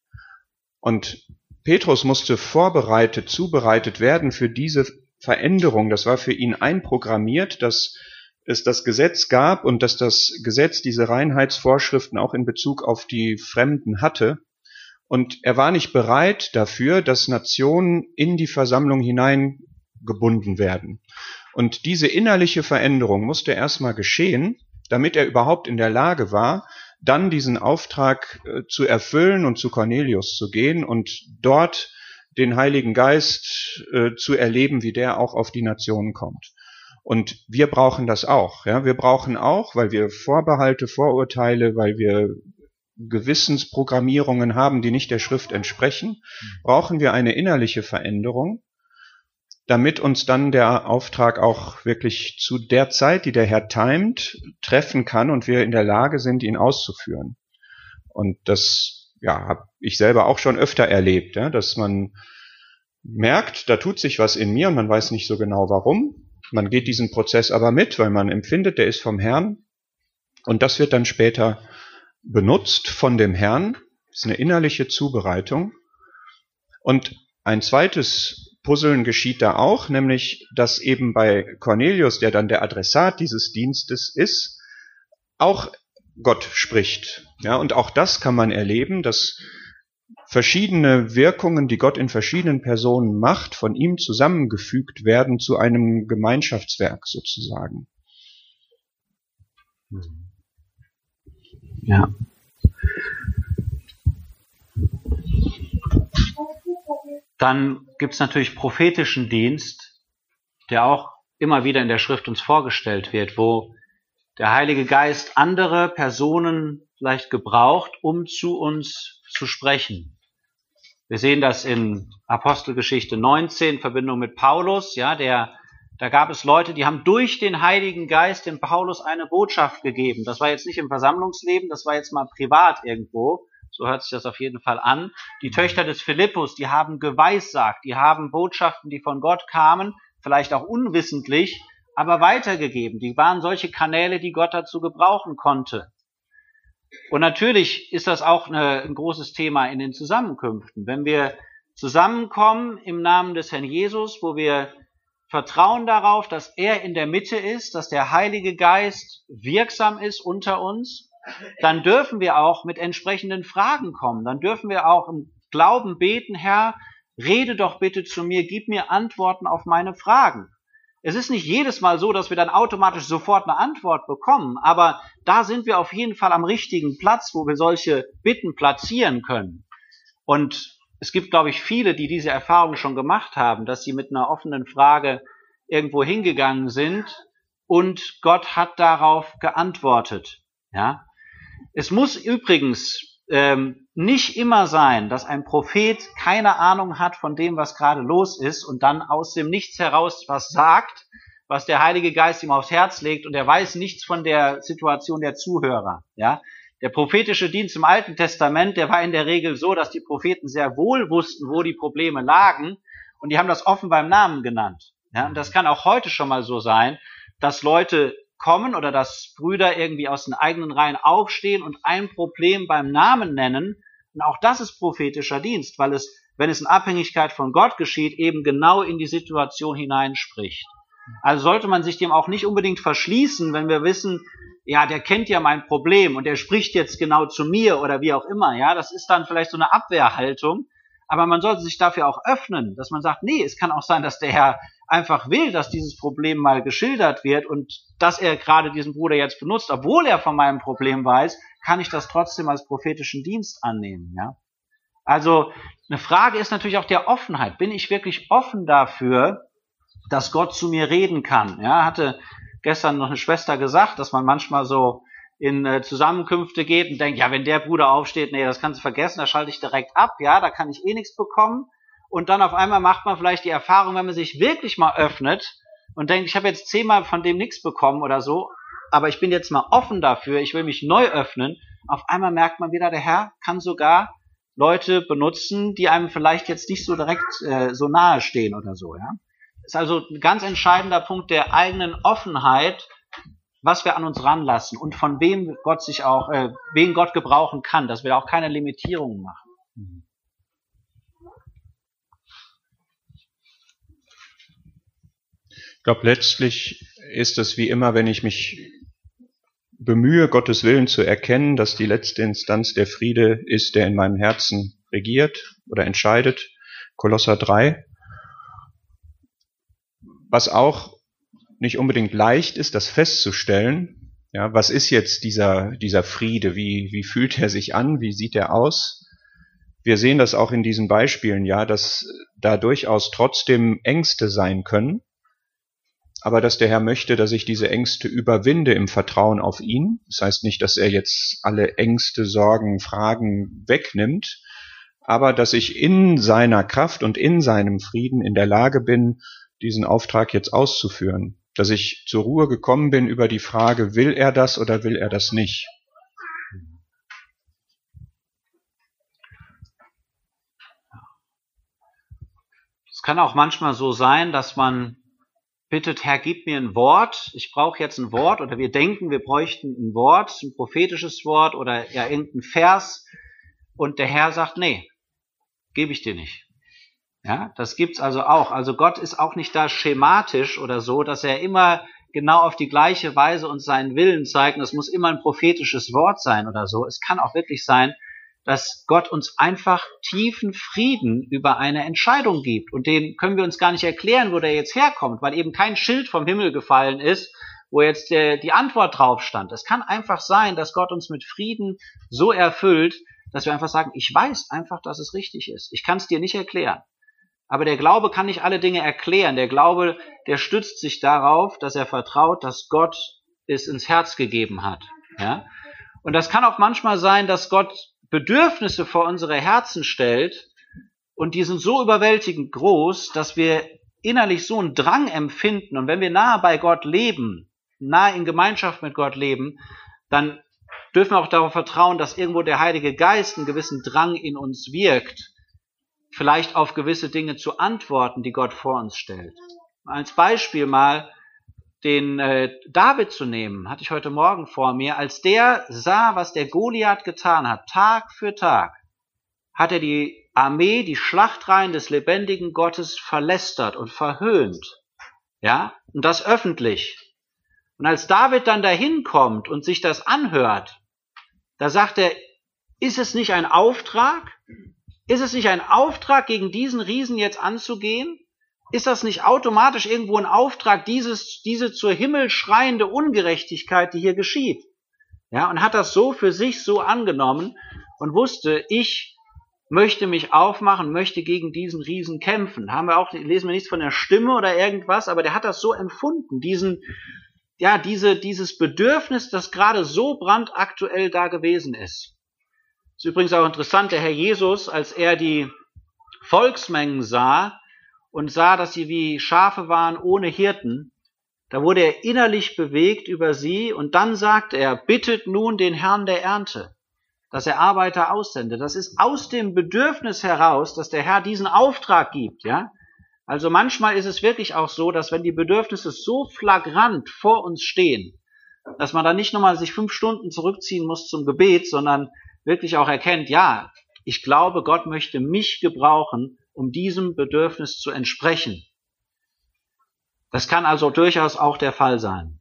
Und Petrus musste vorbereitet, zubereitet werden für diese Veränderung. Das war für ihn einprogrammiert, dass es das Gesetz gab und dass das Gesetz diese Reinheitsvorschriften auch in Bezug auf die Fremden hatte. Und er war nicht bereit dafür, dass Nationen in die Versammlung hineingebunden werden. Und diese innerliche Veränderung musste erstmal geschehen, damit er überhaupt in der Lage war, dann diesen Auftrag äh, zu erfüllen und zu Cornelius zu gehen und dort den Heiligen Geist äh, zu erleben, wie der auch auf die Nationen kommt. Und wir brauchen das auch. Ja? Wir brauchen auch, weil wir Vorbehalte, Vorurteile, weil wir Gewissensprogrammierungen haben, die nicht der Schrift entsprechen, brauchen wir eine innerliche Veränderung, damit uns dann der Auftrag auch wirklich zu der Zeit, die der Herr timet, treffen kann und wir in der Lage sind, ihn auszuführen. Und das ja, habe ich selber auch schon öfter erlebt, ja, dass man merkt, da tut sich was in mir und man weiß nicht so genau warum. Man geht diesen Prozess aber mit, weil man empfindet, der ist vom Herrn. Und das wird dann später benutzt von dem Herrn. Das ist eine innerliche Zubereitung. Und ein zweites Puzzeln geschieht da auch, nämlich, dass eben bei Cornelius, der dann der Adressat dieses Dienstes ist, auch Gott spricht. Ja, und auch das kann man erleben, dass verschiedene Wirkungen, die Gott in verschiedenen Personen macht, von ihm zusammengefügt werden zu einem Gemeinschaftswerk sozusagen. Ja. Dann gibt es natürlich prophetischen Dienst, der auch immer wieder in der Schrift uns vorgestellt wird, wo der Heilige Geist andere Personen vielleicht gebraucht, um zu uns zu sprechen. Wir sehen das in Apostelgeschichte 19, Verbindung mit Paulus, ja, der, da gab es Leute, die haben durch den Heiligen Geist dem Paulus eine Botschaft gegeben. Das war jetzt nicht im Versammlungsleben, das war jetzt mal privat irgendwo. So hört sich das auf jeden Fall an. Die Töchter des Philippus, die haben geweissagt, die haben Botschaften, die von Gott kamen, vielleicht auch unwissentlich, aber weitergegeben. Die waren solche Kanäle, die Gott dazu gebrauchen konnte. Und natürlich ist das auch eine, ein großes Thema in den Zusammenkünften. Wenn wir zusammenkommen im Namen des Herrn Jesus, wo wir vertrauen darauf, dass er in der Mitte ist, dass der Heilige Geist wirksam ist unter uns, dann dürfen wir auch mit entsprechenden Fragen kommen. Dann dürfen wir auch im Glauben beten, Herr, rede doch bitte zu mir, gib mir Antworten auf meine Fragen. Es ist nicht jedes Mal so, dass wir dann automatisch sofort eine Antwort bekommen, aber da sind wir auf jeden Fall am richtigen Platz, wo wir solche Bitten platzieren können. Und es gibt, glaube ich, viele, die diese Erfahrung schon gemacht haben, dass sie mit einer offenen Frage irgendwo hingegangen sind und Gott hat darauf geantwortet. Ja, es muss übrigens ähm, nicht immer sein, dass ein Prophet keine Ahnung hat von dem, was gerade los ist und dann aus dem Nichts heraus was sagt, was der Heilige Geist ihm aufs Herz legt und er weiß nichts von der Situation der Zuhörer. Ja, der prophetische Dienst im Alten Testament, der war in der Regel so, dass die Propheten sehr wohl wussten, wo die Probleme lagen und die haben das offen beim Namen genannt. Ja, und das kann auch heute schon mal so sein, dass Leute kommen oder dass Brüder irgendwie aus den eigenen Reihen aufstehen und ein Problem beim Namen nennen. Und auch das ist prophetischer Dienst, weil es, wenn es in Abhängigkeit von Gott geschieht, eben genau in die Situation hineinspricht. Also sollte man sich dem auch nicht unbedingt verschließen, wenn wir wissen, ja, der kennt ja mein Problem und der spricht jetzt genau zu mir oder wie auch immer. Ja, das ist dann vielleicht so eine Abwehrhaltung. Aber man sollte sich dafür auch öffnen, dass man sagt, nee, es kann auch sein, dass der Herr einfach will, dass dieses Problem mal geschildert wird und dass er gerade diesen Bruder jetzt benutzt, obwohl er von meinem Problem weiß, kann ich das trotzdem als prophetischen Dienst annehmen, ja. Also, eine Frage ist natürlich auch der Offenheit. Bin ich wirklich offen dafür, dass Gott zu mir reden kann? Ja, hatte gestern noch eine Schwester gesagt, dass man manchmal so in äh, Zusammenkünfte geht und denkt, ja, wenn der Bruder aufsteht, nee, das kannst du vergessen, da schalte ich direkt ab, ja, da kann ich eh nichts bekommen und dann auf einmal macht man vielleicht die Erfahrung, wenn man sich wirklich mal öffnet und denkt, ich habe jetzt zehnmal von dem nichts bekommen oder so, aber ich bin jetzt mal offen dafür, ich will mich neu öffnen, auf einmal merkt man wieder, der Herr kann sogar Leute benutzen, die einem vielleicht jetzt nicht so direkt äh, so nahe stehen oder so, ja. Ist also ein ganz entscheidender Punkt der eigenen Offenheit, was wir an uns ranlassen und von wem Gott sich auch, äh, wen Gott gebrauchen kann, dass wir auch keine Limitierungen machen. Ich glaube, letztlich ist es wie immer, wenn ich mich bemühe, Gottes Willen zu erkennen, dass die letzte Instanz der Friede ist, der in meinem Herzen regiert oder entscheidet. Kolosser 3. Was auch nicht unbedingt leicht ist, das festzustellen. Ja, was ist jetzt dieser, dieser Friede? Wie, wie fühlt er sich an? Wie sieht er aus? Wir sehen das auch in diesen Beispielen, ja, dass da durchaus trotzdem Ängste sein können aber dass der Herr möchte, dass ich diese Ängste überwinde im Vertrauen auf ihn. Das heißt nicht, dass er jetzt alle Ängste, Sorgen, Fragen wegnimmt, aber dass ich in seiner Kraft und in seinem Frieden in der Lage bin, diesen Auftrag jetzt auszuführen. Dass ich zur Ruhe gekommen bin über die Frage, will er das oder will er das nicht? Es kann auch manchmal so sein, dass man bittet, Herr, gib mir ein Wort, ich brauche jetzt ein Wort, oder wir denken, wir bräuchten ein Wort, ein prophetisches Wort oder ja irgendein Vers, und der Herr sagt, nee, gebe ich dir nicht. Ja, das gibt's also auch. Also Gott ist auch nicht da schematisch oder so, dass er immer genau auf die gleiche Weise uns seinen Willen zeigt. Und es muss immer ein prophetisches Wort sein oder so. Es kann auch wirklich sein, dass Gott uns einfach tiefen Frieden über eine Entscheidung gibt. Und den können wir uns gar nicht erklären, wo der jetzt herkommt, weil eben kein Schild vom Himmel gefallen ist, wo jetzt der, die Antwort drauf stand. Es kann einfach sein, dass Gott uns mit Frieden so erfüllt, dass wir einfach sagen, ich weiß einfach, dass es richtig ist. Ich kann es dir nicht erklären. Aber der Glaube kann nicht alle Dinge erklären. Der Glaube, der stützt sich darauf, dass er vertraut, dass Gott es ins Herz gegeben hat. Ja? Und das kann auch manchmal sein, dass Gott Bedürfnisse vor unsere Herzen stellt, und die sind so überwältigend groß, dass wir innerlich so einen Drang empfinden. Und wenn wir nahe bei Gott leben, nahe in Gemeinschaft mit Gott leben, dann dürfen wir auch darauf vertrauen, dass irgendwo der Heilige Geist einen gewissen Drang in uns wirkt, vielleicht auf gewisse Dinge zu antworten, die Gott vor uns stellt. Als Beispiel mal den äh, David zu nehmen, hatte ich heute Morgen vor mir, als der sah, was der Goliath getan hat, Tag für Tag, hat er die Armee, die Schlachtreihen des lebendigen Gottes verlästert und verhöhnt. Ja, und das öffentlich. Und als David dann dahin kommt und sich das anhört, da sagt er, ist es nicht ein Auftrag? Ist es nicht ein Auftrag, gegen diesen Riesen jetzt anzugehen? Ist das nicht automatisch irgendwo ein Auftrag, dieses, diese zur Himmel schreiende Ungerechtigkeit, die hier geschieht? Ja, und hat das so für sich so angenommen und wusste, ich möchte mich aufmachen, möchte gegen diesen Riesen kämpfen. Haben wir auch, lesen wir nichts von der Stimme oder irgendwas, aber der hat das so empfunden, diesen, ja, diese, dieses Bedürfnis, das gerade so brandaktuell da gewesen ist. Ist übrigens auch interessant, der Herr Jesus, als er die Volksmengen sah, und sah, dass sie wie Schafe waren ohne Hirten, da wurde er innerlich bewegt über sie und dann sagt er, bittet nun den Herrn der Ernte, dass er Arbeiter aussende. Das ist aus dem Bedürfnis heraus, dass der Herr diesen Auftrag gibt, ja. Also manchmal ist es wirklich auch so, dass wenn die Bedürfnisse so flagrant vor uns stehen, dass man da nicht nochmal sich fünf Stunden zurückziehen muss zum Gebet, sondern wirklich auch erkennt, ja, ich glaube, Gott möchte mich gebrauchen, um diesem Bedürfnis zu entsprechen. Das kann also durchaus auch der Fall sein.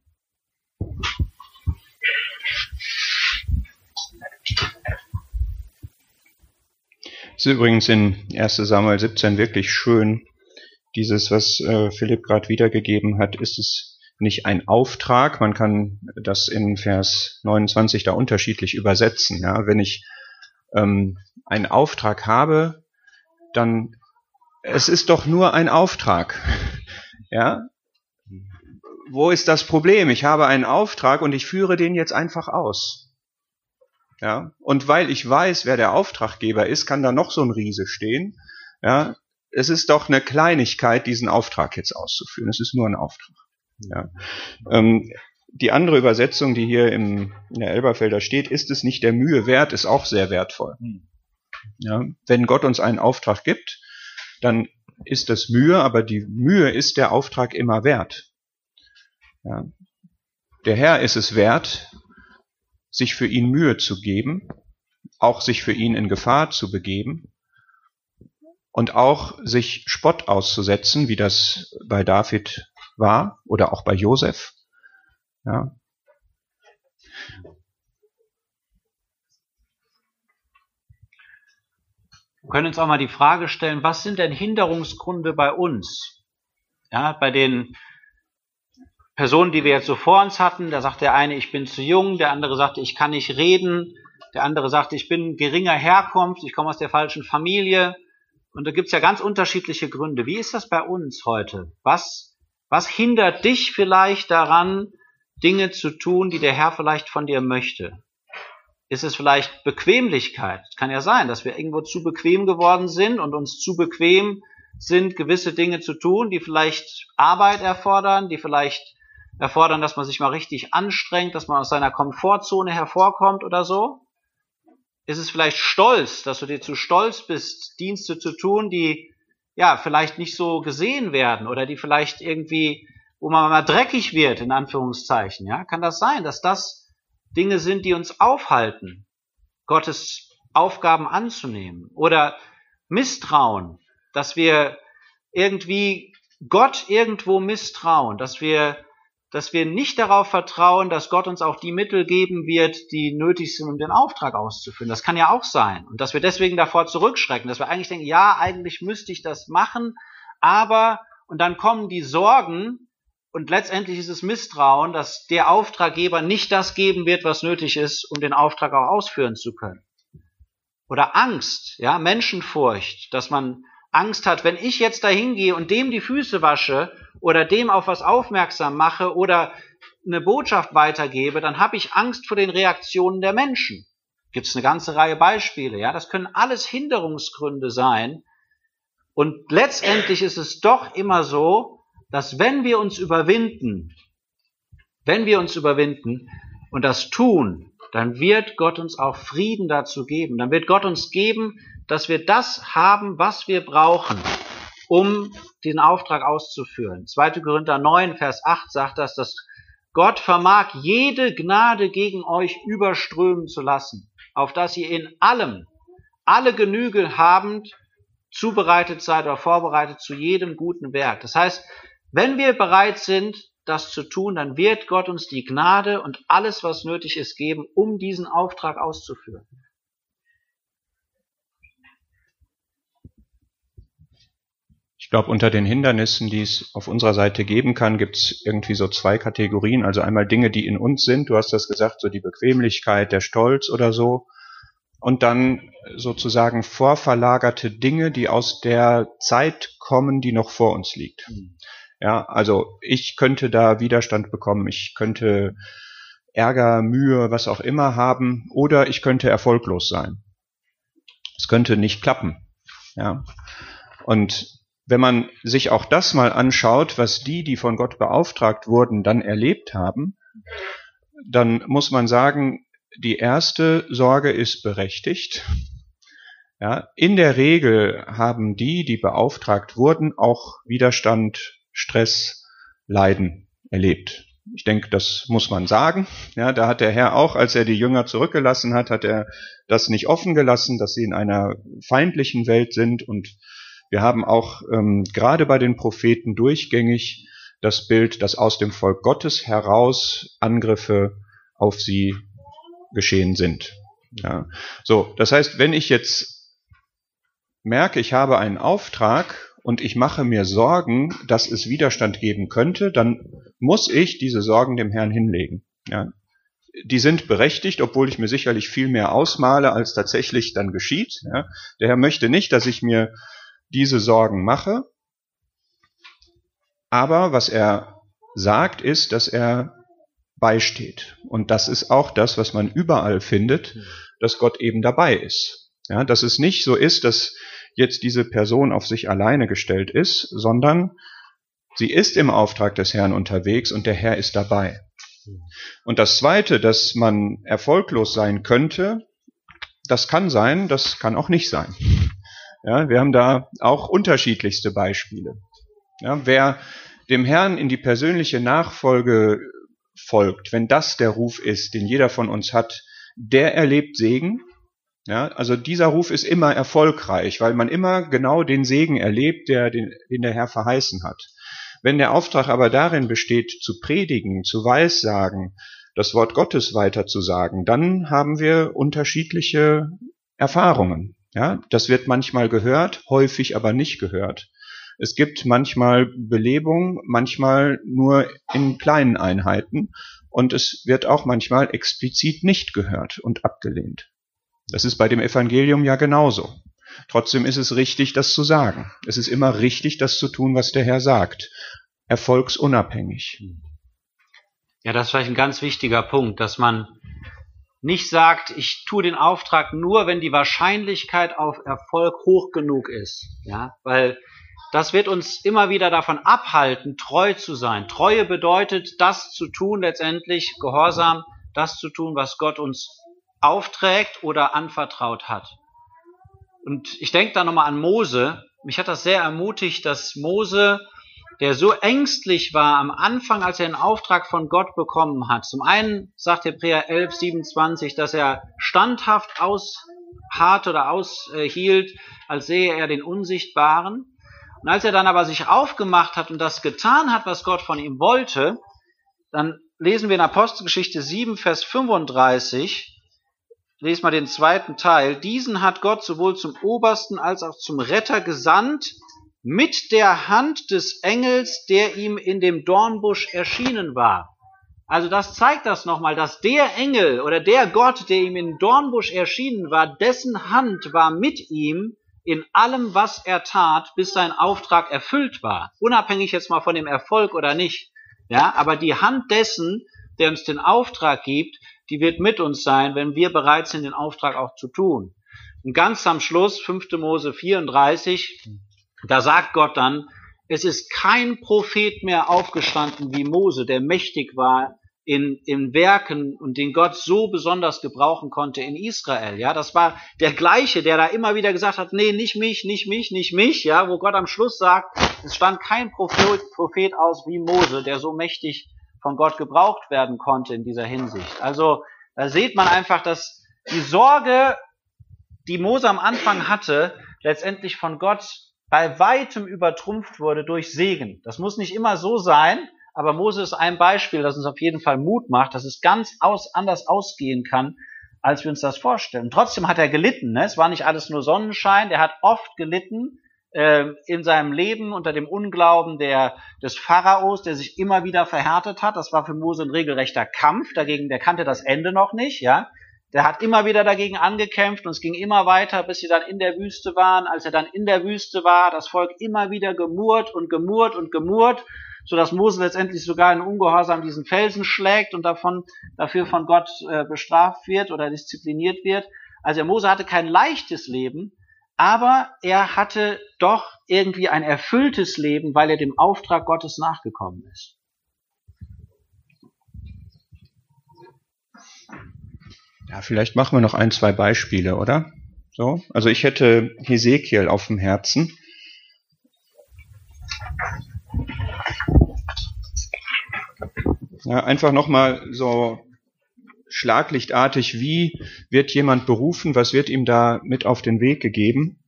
Es ist übrigens in 1 Samuel 17 wirklich schön, dieses, was äh, Philipp gerade wiedergegeben hat, ist es nicht ein Auftrag. Man kann das in Vers 29 da unterschiedlich übersetzen. Ja? Wenn ich ähm, einen Auftrag habe, dann es ist doch nur ein Auftrag. (laughs) Ja? Wo ist das Problem? Ich habe einen Auftrag und ich führe den jetzt einfach aus. Ja? Und weil ich weiß, wer der Auftraggeber ist, kann da noch so ein Riese stehen. Ja? Es ist doch eine Kleinigkeit, diesen Auftrag jetzt auszuführen. Es ist nur ein Auftrag. Ja? Ähm, die andere Übersetzung, die hier im, in der Elberfelder steht, ist es nicht der Mühe wert, ist auch sehr wertvoll. Ja? Wenn Gott uns einen Auftrag gibt, dann ist das Mühe, aber die Mühe ist der Auftrag immer wert. Ja. Der Herr ist es wert, sich für ihn Mühe zu geben, auch sich für ihn in Gefahr zu begeben und auch sich Spott auszusetzen, wie das bei David war oder auch bei Josef. Ja. Können uns auch mal die Frage stellen, was sind denn Hinderungsgründe bei uns? Ja, bei den Personen, die wir jetzt so vor uns hatten, da sagt der eine, ich bin zu jung, der andere sagte, ich kann nicht reden, der andere sagte, ich bin geringer Herkunft, ich komme aus der falschen Familie. Und da gibt's ja ganz unterschiedliche Gründe. Wie ist das bei uns heute? Was, was hindert dich vielleicht daran, Dinge zu tun, die der Herr vielleicht von dir möchte? Ist es vielleicht Bequemlichkeit? Es kann ja sein, dass wir irgendwo zu bequem geworden sind und uns zu bequem sind, gewisse Dinge zu tun, die vielleicht Arbeit erfordern, die vielleicht erfordern, dass man sich mal richtig anstrengt, dass man aus seiner Komfortzone hervorkommt oder so. Ist es vielleicht Stolz, dass du dir zu stolz bist, Dienste zu tun, die ja vielleicht nicht so gesehen werden oder die vielleicht irgendwie, wo man mal dreckig wird, in Anführungszeichen, ja? Kann das sein, dass das Dinge sind, die uns aufhalten, Gottes Aufgaben anzunehmen oder Misstrauen, dass wir irgendwie Gott irgendwo misstrauen, dass wir, dass wir nicht darauf vertrauen, dass Gott uns auch die Mittel geben wird, die nötig sind, um den Auftrag auszuführen. Das kann ja auch sein. Und dass wir deswegen davor zurückschrecken, dass wir eigentlich denken, ja, eigentlich müsste ich das machen, aber, und dann kommen die Sorgen, und letztendlich ist es Misstrauen, dass der Auftraggeber nicht das geben wird, was nötig ist, um den Auftrag auch ausführen zu können. Oder Angst, ja, Menschenfurcht, dass man Angst hat, wenn ich jetzt dahin gehe und dem die Füße wasche oder dem auf was aufmerksam mache oder eine Botschaft weitergebe, dann habe ich Angst vor den Reaktionen der Menschen. Gibt es eine ganze Reihe Beispiele, ja. Das können alles Hinderungsgründe sein, Und letztendlich ist es doch immer so, dass wenn wir uns überwinden, wenn wir uns überwinden und das tun, dann wird Gott uns auch Frieden dazu geben. Dann wird Gott uns geben, dass wir das haben, was wir brauchen, um den Auftrag auszuführen. 2. Korinther 9, Vers 8 sagt das, dass Gott vermag jede Gnade gegen euch überströmen zu lassen, auf dass ihr in allem, alle Genüge habend, zubereitet seid oder vorbereitet zu jedem guten Werk. Das heißt, wenn wir bereit sind, das zu tun, dann wird Gott uns die Gnade und alles, was nötig ist, geben, um diesen Auftrag auszuführen. Ich glaube, unter den Hindernissen, die es auf unserer Seite geben kann, gibt es irgendwie so zwei Kategorien. Also einmal Dinge, die in uns sind, du hast das gesagt, so die Bequemlichkeit, der Stolz oder so. Und dann sozusagen vorverlagerte Dinge, die aus der Zeit kommen, die noch vor uns liegt. Mhm. Ja, also ich könnte da Widerstand bekommen, ich könnte Ärger, Mühe, was auch immer haben, oder ich könnte erfolglos sein. Es könnte nicht klappen. Ja. Und wenn man sich auch das mal anschaut, was die, die von Gott beauftragt wurden, dann erlebt haben, dann muss man sagen, die erste Sorge ist berechtigt. Ja, in der Regel haben die, die beauftragt wurden, auch Widerstand Stress, Leiden erlebt. Ich denke, das muss man sagen. Ja, da hat der Herr auch, als er die Jünger zurückgelassen hat, hat er das nicht offen gelassen, dass sie in einer feindlichen Welt sind. Und wir haben auch ähm, gerade bei den Propheten durchgängig das Bild, dass aus dem Volk Gottes heraus Angriffe auf sie geschehen sind. Ja. So, das heißt, wenn ich jetzt merke, ich habe einen Auftrag und ich mache mir Sorgen, dass es Widerstand geben könnte, dann muss ich diese Sorgen dem Herrn hinlegen. Ja. Die sind berechtigt, obwohl ich mir sicherlich viel mehr ausmale, als tatsächlich dann geschieht. Ja. Der Herr möchte nicht, dass ich mir diese Sorgen mache. Aber was er sagt, ist, dass er beisteht. Und das ist auch das, was man überall findet, dass Gott eben dabei ist. Ja, dass es nicht so ist, dass jetzt diese Person auf sich alleine gestellt ist, sondern sie ist im Auftrag des Herrn unterwegs und der Herr ist dabei. Und das Zweite, dass man erfolglos sein könnte, das kann sein, das kann auch nicht sein. Ja, wir haben da auch unterschiedlichste Beispiele. Ja, wer dem Herrn in die persönliche Nachfolge folgt, wenn das der Ruf ist, den jeder von uns hat, der erlebt Segen ja, also dieser Ruf ist immer erfolgreich, weil man immer genau den Segen erlebt, der, den, den der Herr verheißen hat. Wenn der Auftrag aber darin besteht, zu predigen, zu weissagen, das Wort Gottes weiterzusagen, dann haben wir unterschiedliche Erfahrungen. Ja, das wird manchmal gehört, häufig aber nicht gehört. Es gibt manchmal Belebung, manchmal nur in kleinen Einheiten und es wird auch manchmal explizit nicht gehört und abgelehnt. Das ist bei dem Evangelium ja genauso. Trotzdem ist es richtig, das zu sagen. Es ist immer richtig, das zu tun, was der Herr sagt. Erfolgsunabhängig. Ja, das ist vielleicht ein ganz wichtiger Punkt, dass man nicht sagt, ich tue den Auftrag nur, wenn die Wahrscheinlichkeit auf Erfolg hoch genug ist. Ja, weil das wird uns immer wieder davon abhalten, treu zu sein. Treue bedeutet, das zu tun, letztendlich Gehorsam, das zu tun, was Gott uns aufträgt oder anvertraut hat. Und ich denke da nochmal an Mose. Mich hat das sehr ermutigt, dass Mose, der so ängstlich war am Anfang, als er einen Auftrag von Gott bekommen hat. Zum einen sagt Hebräer 11, 27, dass er standhaft ausharrt oder aushielt, als sehe er den Unsichtbaren. Und als er dann aber sich aufgemacht hat und das getan hat, was Gott von ihm wollte, dann lesen wir in Apostelgeschichte 7, Vers 35, lese mal den zweiten Teil. Diesen hat Gott sowohl zum Obersten als auch zum Retter gesandt mit der Hand des Engels, der ihm in dem Dornbusch erschienen war. Also das zeigt das nochmal, dass der Engel oder der Gott, der ihm in Dornbusch erschienen war, dessen Hand war mit ihm in allem, was er tat, bis sein Auftrag erfüllt war. Unabhängig jetzt mal von dem Erfolg oder nicht. Ja, aber die Hand dessen, der uns den Auftrag gibt, die wird mit uns sein, wenn wir bereit sind, den Auftrag auch zu tun. Und ganz am Schluss, 5. Mose 34, Da sagt Gott dann, es ist kein Prophet mehr aufgestanden wie Mose, der mächtig war in, in Werken und den Gott so besonders gebrauchen konnte in Israel. Ja, das war der gleiche, der da immer wieder gesagt hat, nee, nicht mich, nicht mich, nicht mich. Ja, wo Gott am Schluss sagt, es stand kein Prophet, Prophet aus wie Mose, der so mächtig von Gott gebraucht werden konnte in dieser Hinsicht. Also da sieht man einfach, dass die Sorge, die Mose am Anfang hatte, letztendlich von Gott bei weitem übertrumpft wurde durch Segen. Das muss nicht immer so sein, aber Mose ist ein Beispiel, das uns auf jeden Fall Mut macht, dass es ganz aus, anders ausgehen kann, als wir uns das vorstellen. Trotzdem hat er gelitten. Ne? Es war nicht alles nur Sonnenschein. Er hat oft gelitten in seinem Leben unter dem Unglauben der, des Pharaos, der sich immer wieder verhärtet hat. Das war für Mose ein regelrechter Kampf. Dagegen, der kannte das Ende noch nicht. Ja, der hat immer wieder dagegen angekämpft und es ging immer weiter, bis sie dann in der Wüste waren. Als er dann in der Wüste war, das Volk immer wieder gemurrt und gemurrt und gemurrt so dass Mose letztendlich sogar in Ungehorsam diesen Felsen schlägt und davon, dafür von Gott äh, bestraft wird oder diszipliniert wird. Also Mose hatte kein leichtes Leben, aber er hatte doch irgendwie ein erfülltes Leben, weil er dem Auftrag Gottes nachgekommen ist. Ja, vielleicht machen wir noch ein, zwei Beispiele, oder? So, also ich hätte Hesekiel auf dem Herzen. Ja, einfach nochmal so schlaglichtartig, wie wird jemand berufen, was wird ihm da mit auf den Weg gegeben?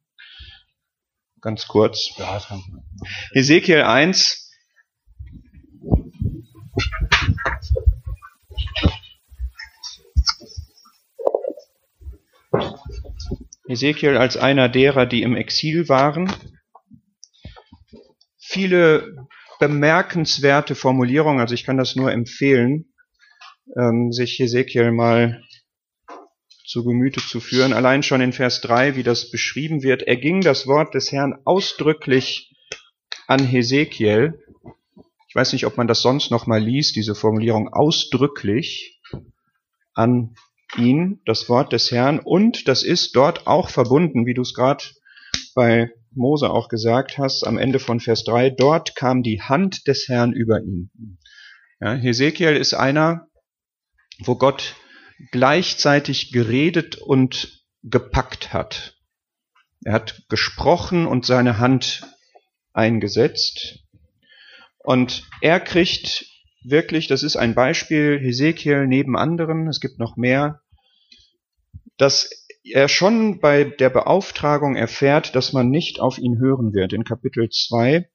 Ganz kurz. Ezekiel 1. Ezekiel als einer derer, die im Exil waren. Viele bemerkenswerte Formulierung. Also ich kann das nur empfehlen, ähm, sich Hesekiel mal zu Gemüte zu führen. Allein schon in Vers 3, wie das beschrieben wird. Er ging das Wort des Herrn ausdrücklich an Hesekiel. Ich weiß nicht, ob man das sonst noch mal liest, diese Formulierung ausdrücklich an ihn, das Wort des Herrn. Und das ist dort auch verbunden, wie du es gerade bei Mose auch gesagt hast, am Ende von Vers 3, dort kam die Hand des Herrn über ihn. Ja, Hesekiel ist einer, wo Gott gleichzeitig geredet und gepackt hat. Er hat gesprochen und seine Hand eingesetzt. Und er kriegt wirklich, das ist ein Beispiel, Hesekiel neben anderen, es gibt noch mehr, dass er schon bei der Beauftragung erfährt, dass man nicht auf ihn hören wird. In Kapitel 2,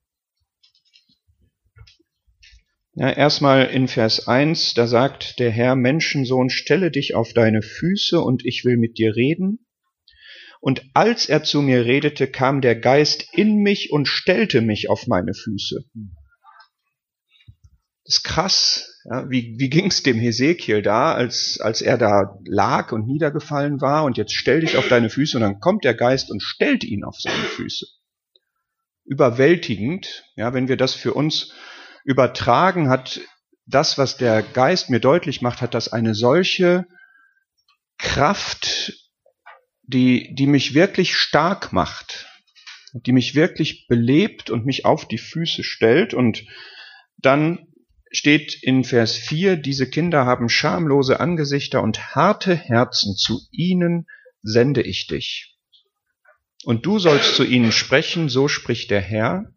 ja, erstmal in Vers 1, da sagt der Herr, Menschensohn, stelle dich auf deine Füße und ich will mit dir reden. Und als er zu mir redete, kam der Geist in mich und stellte mich auf meine Füße. Das ist krass, ja, wie wie ging es dem Hesekiel da, als, als er da lag und niedergefallen war und jetzt stell dich auf deine Füße und dann kommt der Geist und stellt ihn auf seine Füße. Überwältigend, ja, wenn wir das für uns übertragen, hat das, was der Geist mir deutlich macht, hat das eine solche Kraft, die, die mich wirklich stark macht, die mich wirklich belebt und mich auf die Füße stellt. Und dann steht in Vers 4, diese Kinder haben schamlose Angesichter und harte Herzen, zu ihnen sende ich dich. Und du sollst zu ihnen sprechen, so spricht der Herr,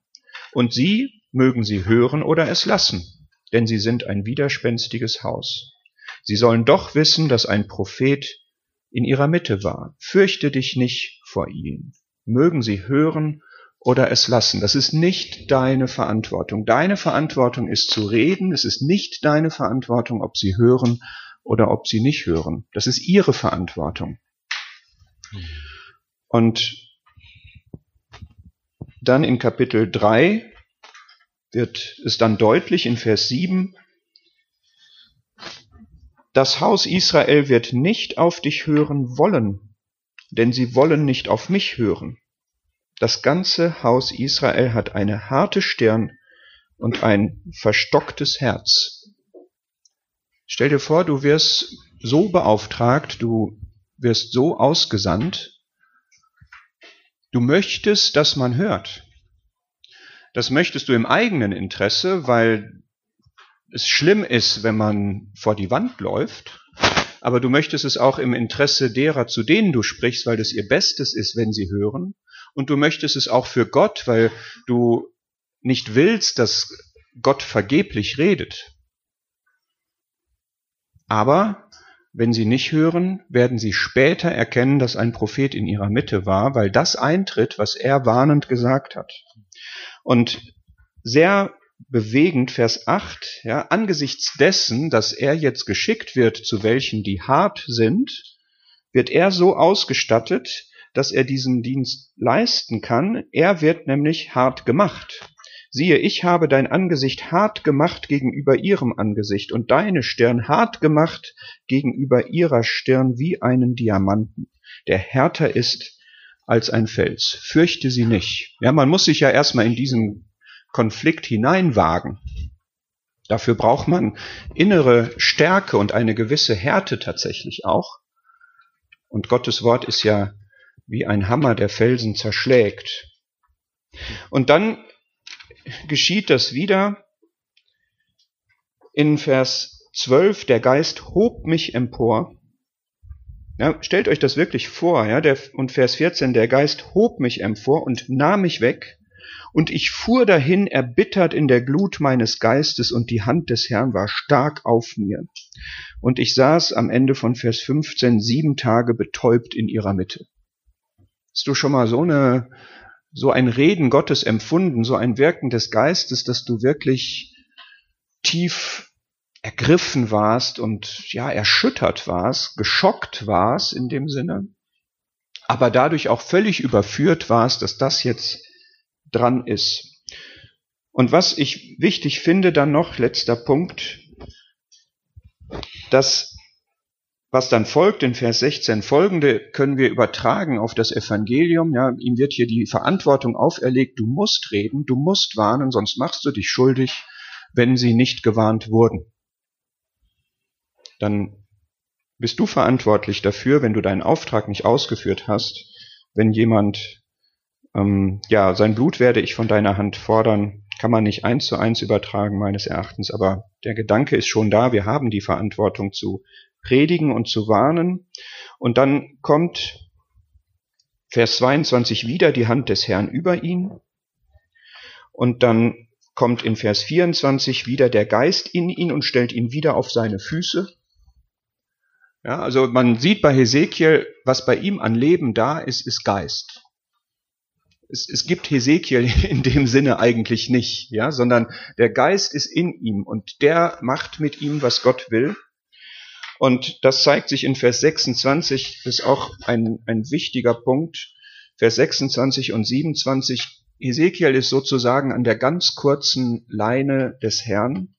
und sie mögen sie hören oder es lassen, denn sie sind ein widerspenstiges Haus. Sie sollen doch wissen, dass ein Prophet in ihrer Mitte war. Fürchte dich nicht vor ihnen. Mögen sie hören oder es lassen. Das ist nicht deine Verantwortung. Deine Verantwortung ist zu reden. Es ist nicht deine Verantwortung, ob sie hören oder ob sie nicht hören. Das ist ihre Verantwortung. Und dann in Kapitel 3 wird es dann deutlich in Vers 7, das Haus Israel wird nicht auf dich hören wollen, denn sie wollen nicht auf mich hören. Das ganze Haus Israel hat eine harte Stirn und ein verstocktes Herz. Stell dir vor, du wirst so beauftragt, du wirst so ausgesandt, du möchtest, dass man hört. Das möchtest du im eigenen Interesse, weil es schlimm ist, wenn man vor die Wand läuft. Aber du möchtest es auch im Interesse derer, zu denen du sprichst, weil das ihr Bestes ist, wenn sie hören. Und du möchtest es auch für Gott, weil du nicht willst, dass Gott vergeblich redet. Aber wenn sie nicht hören, werden sie später erkennen, dass ein Prophet in ihrer Mitte war, weil das eintritt, was er warnend gesagt hat. Und sehr bewegend, Vers 8, ja, angesichts dessen, dass er jetzt geschickt wird zu welchen, die hart sind, wird er so ausgestattet, dass er diesen Dienst leisten kann. Er wird nämlich hart gemacht. Siehe, ich habe dein Angesicht hart gemacht gegenüber ihrem Angesicht und deine Stirn hart gemacht gegenüber ihrer Stirn wie einen Diamanten, der härter ist als ein Fels. Fürchte sie nicht. Ja, man muss sich ja erstmal in diesen Konflikt hineinwagen. Dafür braucht man innere Stärke und eine gewisse Härte tatsächlich auch. Und Gottes Wort ist ja wie ein Hammer, der Felsen zerschlägt. Und dann geschieht das wieder in Vers 12. Der Geist hob mich empor. Ja, stellt euch das wirklich vor, ja, der, und Vers 14, der Geist hob mich empor und nahm mich weg, und ich fuhr dahin erbittert in der Glut meines Geistes, und die Hand des Herrn war stark auf mir. Und ich saß am Ende von Vers 15 sieben Tage betäubt in ihrer Mitte. Hast du schon mal so eine so ein Reden Gottes empfunden, so ein Wirken des Geistes, dass du wirklich tief ergriffen warst und ja, erschüttert warst, geschockt warst in dem Sinne, aber dadurch auch völlig überführt warst, dass das jetzt dran ist. Und was ich wichtig finde, dann noch, letzter Punkt, dass was dann folgt in Vers 16 folgende können wir übertragen auf das Evangelium. Ja, ihm wird hier die Verantwortung auferlegt, du musst reden, du musst warnen, sonst machst du dich schuldig, wenn sie nicht gewarnt wurden. Dann bist du verantwortlich dafür, wenn du deinen Auftrag nicht ausgeführt hast, wenn jemand, ähm, ja, sein Blut werde ich von deiner Hand fordern, kann man nicht eins zu eins übertragen meines Erachtens, aber der Gedanke ist schon da, wir haben die Verantwortung zu predigen und zu warnen. Und dann kommt Vers 22 wieder die Hand des Herrn über ihn. Und dann kommt in Vers 24 wieder der Geist in ihn und stellt ihn wieder auf seine Füße. Ja, also man sieht bei Hesekiel, was bei ihm an Leben da ist, ist Geist. Es, es gibt Hesekiel (laughs) in dem Sinne eigentlich nicht, ja, sondern der Geist ist in ihm und der macht mit ihm, was Gott will. Und das zeigt sich in Vers 26, ist auch ein, ein wichtiger Punkt. Vers 26 und 27. Ezekiel ist sozusagen an der ganz kurzen Leine des Herrn.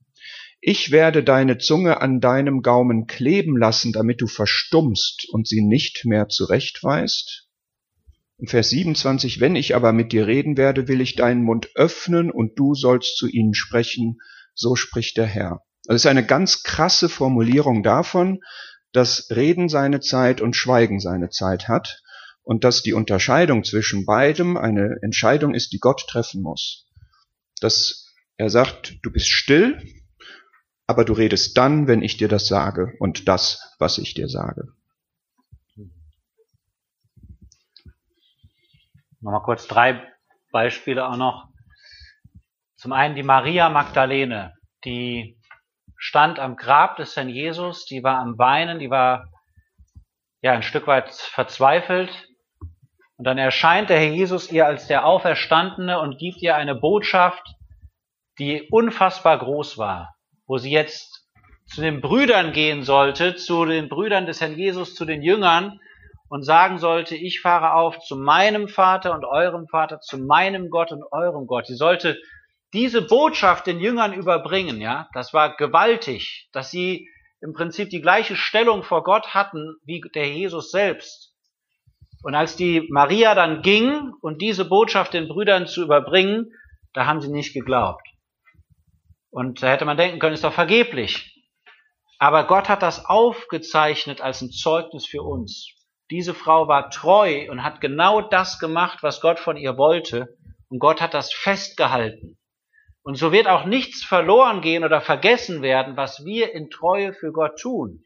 Ich werde deine Zunge an deinem Gaumen kleben lassen, damit du verstummst und sie nicht mehr zurechtweist. In Vers 27, wenn ich aber mit dir reden werde, will ich deinen Mund öffnen und du sollst zu ihnen sprechen, so spricht der Herr. Das ist eine ganz krasse Formulierung davon, dass Reden seine Zeit und Schweigen seine Zeit hat und dass die Unterscheidung zwischen beidem eine Entscheidung ist, die Gott treffen muss. Dass er sagt, du bist still, aber du redest dann, wenn ich dir das sage und das, was ich dir sage. Nochmal kurz drei Beispiele auch noch. Zum einen die Maria Magdalene, die stand am Grab des Herrn Jesus, die war am Weinen, die war ja ein Stück weit verzweifelt. Und dann erscheint der Herr Jesus ihr als der Auferstandene und gibt ihr eine Botschaft, die unfassbar groß war, wo sie jetzt zu den Brüdern gehen sollte, zu den Brüdern des Herrn Jesus, zu den Jüngern und sagen sollte, ich fahre auf zu meinem Vater und eurem Vater, zu meinem Gott und eurem Gott. Sie sollte diese Botschaft den Jüngern überbringen, ja, das war gewaltig, dass sie im Prinzip die gleiche Stellung vor Gott hatten wie der Jesus selbst. Und als die Maria dann ging und diese Botschaft den Brüdern zu überbringen, da haben sie nicht geglaubt. Und da hätte man denken können, ist doch vergeblich. Aber Gott hat das aufgezeichnet als ein Zeugnis für uns. Diese Frau war treu und hat genau das gemacht, was Gott von ihr wollte. Und Gott hat das festgehalten. Und so wird auch nichts verloren gehen oder vergessen werden, was wir in Treue für Gott tun.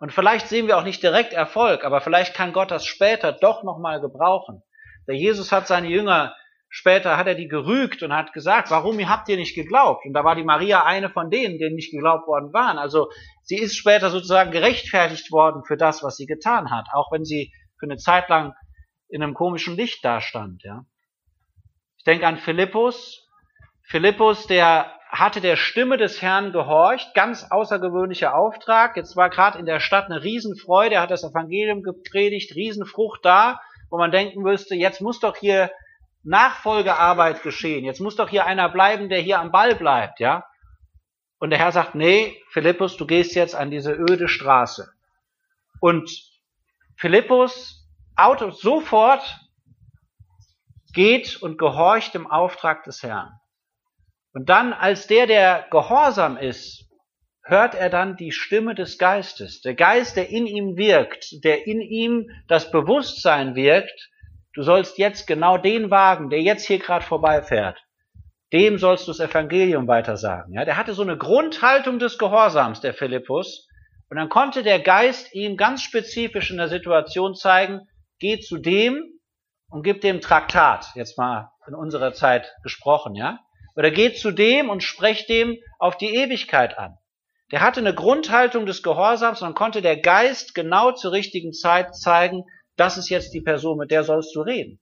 Und vielleicht sehen wir auch nicht direkt Erfolg, aber vielleicht kann Gott das später doch nochmal gebrauchen. Der Jesus hat seine Jünger, später hat er die gerügt und hat gesagt, warum habt ihr nicht geglaubt? Und da war die Maria eine von denen, denen nicht geglaubt worden waren. Also sie ist später sozusagen gerechtfertigt worden für das, was sie getan hat, auch wenn sie für eine Zeit lang in einem komischen Licht dastand, ja. Ich denke an Philippus. Philippus, der hatte der Stimme des Herrn gehorcht, ganz außergewöhnlicher Auftrag. Jetzt war gerade in der Stadt eine Riesenfreude, er hat das Evangelium gepredigt, Riesenfrucht da, wo man denken müsste, jetzt muss doch hier Nachfolgearbeit geschehen, jetzt muss doch hier einer bleiben, der hier am Ball bleibt, ja. Und der Herr sagt, nee, Philippus, du gehst jetzt an diese öde Straße. Und Philippus Auto sofort geht und gehorcht dem Auftrag des Herrn. Und dann, als der, der gehorsam ist, hört er dann die Stimme des Geistes. Der Geist, der in ihm wirkt, der in ihm das Bewusstsein wirkt, du sollst jetzt genau den Wagen, der jetzt hier gerade vorbeifährt, dem sollst du das Evangelium weitersagen. Ja, der hatte so eine Grundhaltung des Gehorsams, der Philippus. Und dann konnte der Geist ihm ganz spezifisch in der Situation zeigen, geh zu dem und gib dem Traktat, jetzt mal in unserer Zeit gesprochen, ja. Oder geht zu dem und sprecht dem auf die Ewigkeit an. Der hatte eine Grundhaltung des Gehorsams und konnte der Geist genau zur richtigen Zeit zeigen, das ist jetzt die Person, mit der sollst du reden.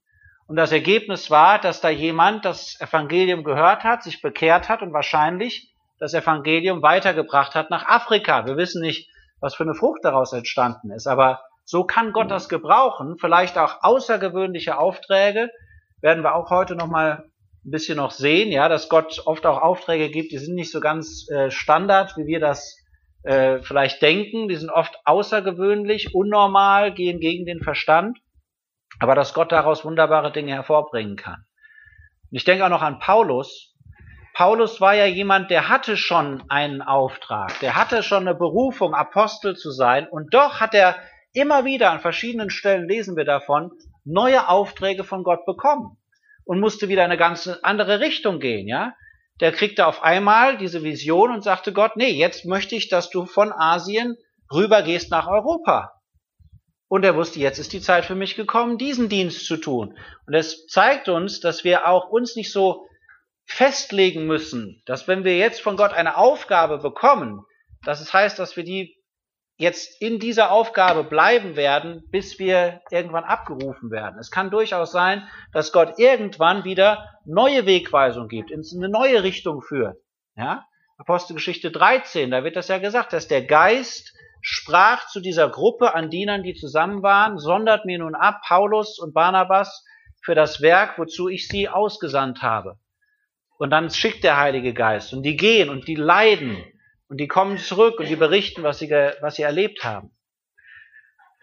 Und das Ergebnis war, dass da jemand das Evangelium gehört hat, sich bekehrt hat und wahrscheinlich das Evangelium weitergebracht hat nach Afrika. Wir wissen nicht, was für eine Frucht daraus entstanden ist, aber so kann Gott das gebrauchen. Vielleicht auch außergewöhnliche Aufträge werden wir auch heute noch mal ein bisschen noch sehen, ja, dass Gott oft auch Aufträge gibt, die sind nicht so ganz äh, Standard, wie wir das äh, vielleicht denken. Die sind oft außergewöhnlich, unnormal, gehen gegen den Verstand. Aber dass Gott daraus wunderbare Dinge hervorbringen kann. Und ich denke auch noch an Paulus. Paulus war ja jemand, der hatte schon einen Auftrag, der hatte schon eine Berufung, Apostel zu sein. Und doch hat er immer wieder an verschiedenen Stellen, lesen wir davon, neue Aufträge von Gott bekommen und musste wieder in eine ganz andere Richtung gehen, ja. Der kriegte auf einmal diese Vision und sagte Gott, nee, jetzt möchte ich, dass du von Asien rübergehst nach Europa. Und er wusste, jetzt ist die Zeit für mich gekommen, diesen Dienst zu tun. Und es zeigt uns, dass wir auch uns nicht so festlegen müssen, dass wenn wir jetzt von Gott eine Aufgabe bekommen, dass es heißt, dass wir die jetzt in dieser Aufgabe bleiben werden, bis wir irgendwann abgerufen werden. Es kann durchaus sein, dass Gott irgendwann wieder neue Wegweisung gibt, in eine neue Richtung führt. Ja? Apostelgeschichte 13, da wird das ja gesagt, dass der Geist sprach zu dieser Gruppe an Dienern, die zusammen waren, sondert mir nun ab Paulus und Barnabas für das Werk, wozu ich sie ausgesandt habe. Und dann schickt der Heilige Geist und die gehen und die leiden und die kommen zurück und die berichten, was sie, was sie erlebt haben.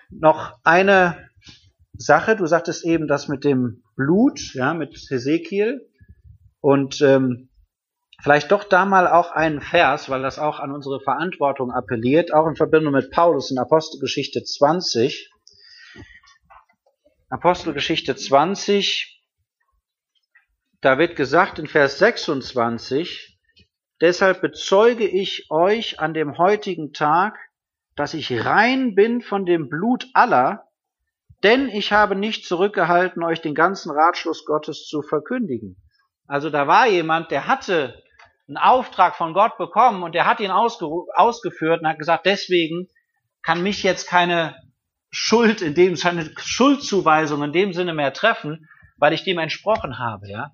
Noch eine Sache, du sagtest eben das mit dem Blut, ja, mit Hesekiel. Und ähm, vielleicht doch da mal auch einen Vers, weil das auch an unsere Verantwortung appelliert, auch in Verbindung mit Paulus in Apostelgeschichte 20. Apostelgeschichte 20, da wird gesagt in Vers 26, Deshalb bezeuge ich euch an dem heutigen Tag, dass ich rein bin von dem Blut aller, denn ich habe nicht zurückgehalten, euch den ganzen Ratschluss Gottes zu verkündigen. Also da war jemand, der hatte einen Auftrag von Gott bekommen und der hat ihn ausgeführt und hat gesagt, deswegen kann mich jetzt keine Schuld in dem, keine Schuldzuweisung in dem Sinne mehr treffen, weil ich dem entsprochen habe, ja.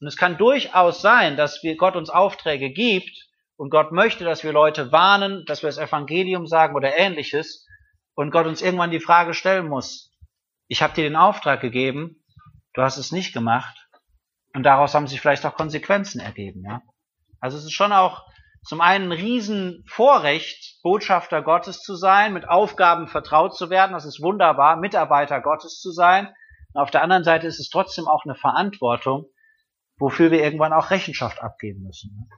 Und es kann durchaus sein, dass wir Gott uns Aufträge gibt und Gott möchte, dass wir Leute warnen, dass wir das Evangelium sagen oder ähnliches und Gott uns irgendwann die Frage stellen muss, ich habe dir den Auftrag gegeben, du hast es nicht gemacht und daraus haben sich vielleicht auch Konsequenzen ergeben. Ja? Also es ist schon auch zum einen ein Riesenvorrecht, Botschafter Gottes zu sein, mit Aufgaben vertraut zu werden, das ist wunderbar, Mitarbeiter Gottes zu sein. Und auf der anderen Seite ist es trotzdem auch eine Verantwortung, wofür wir irgendwann auch Rechenschaft abgeben müssen.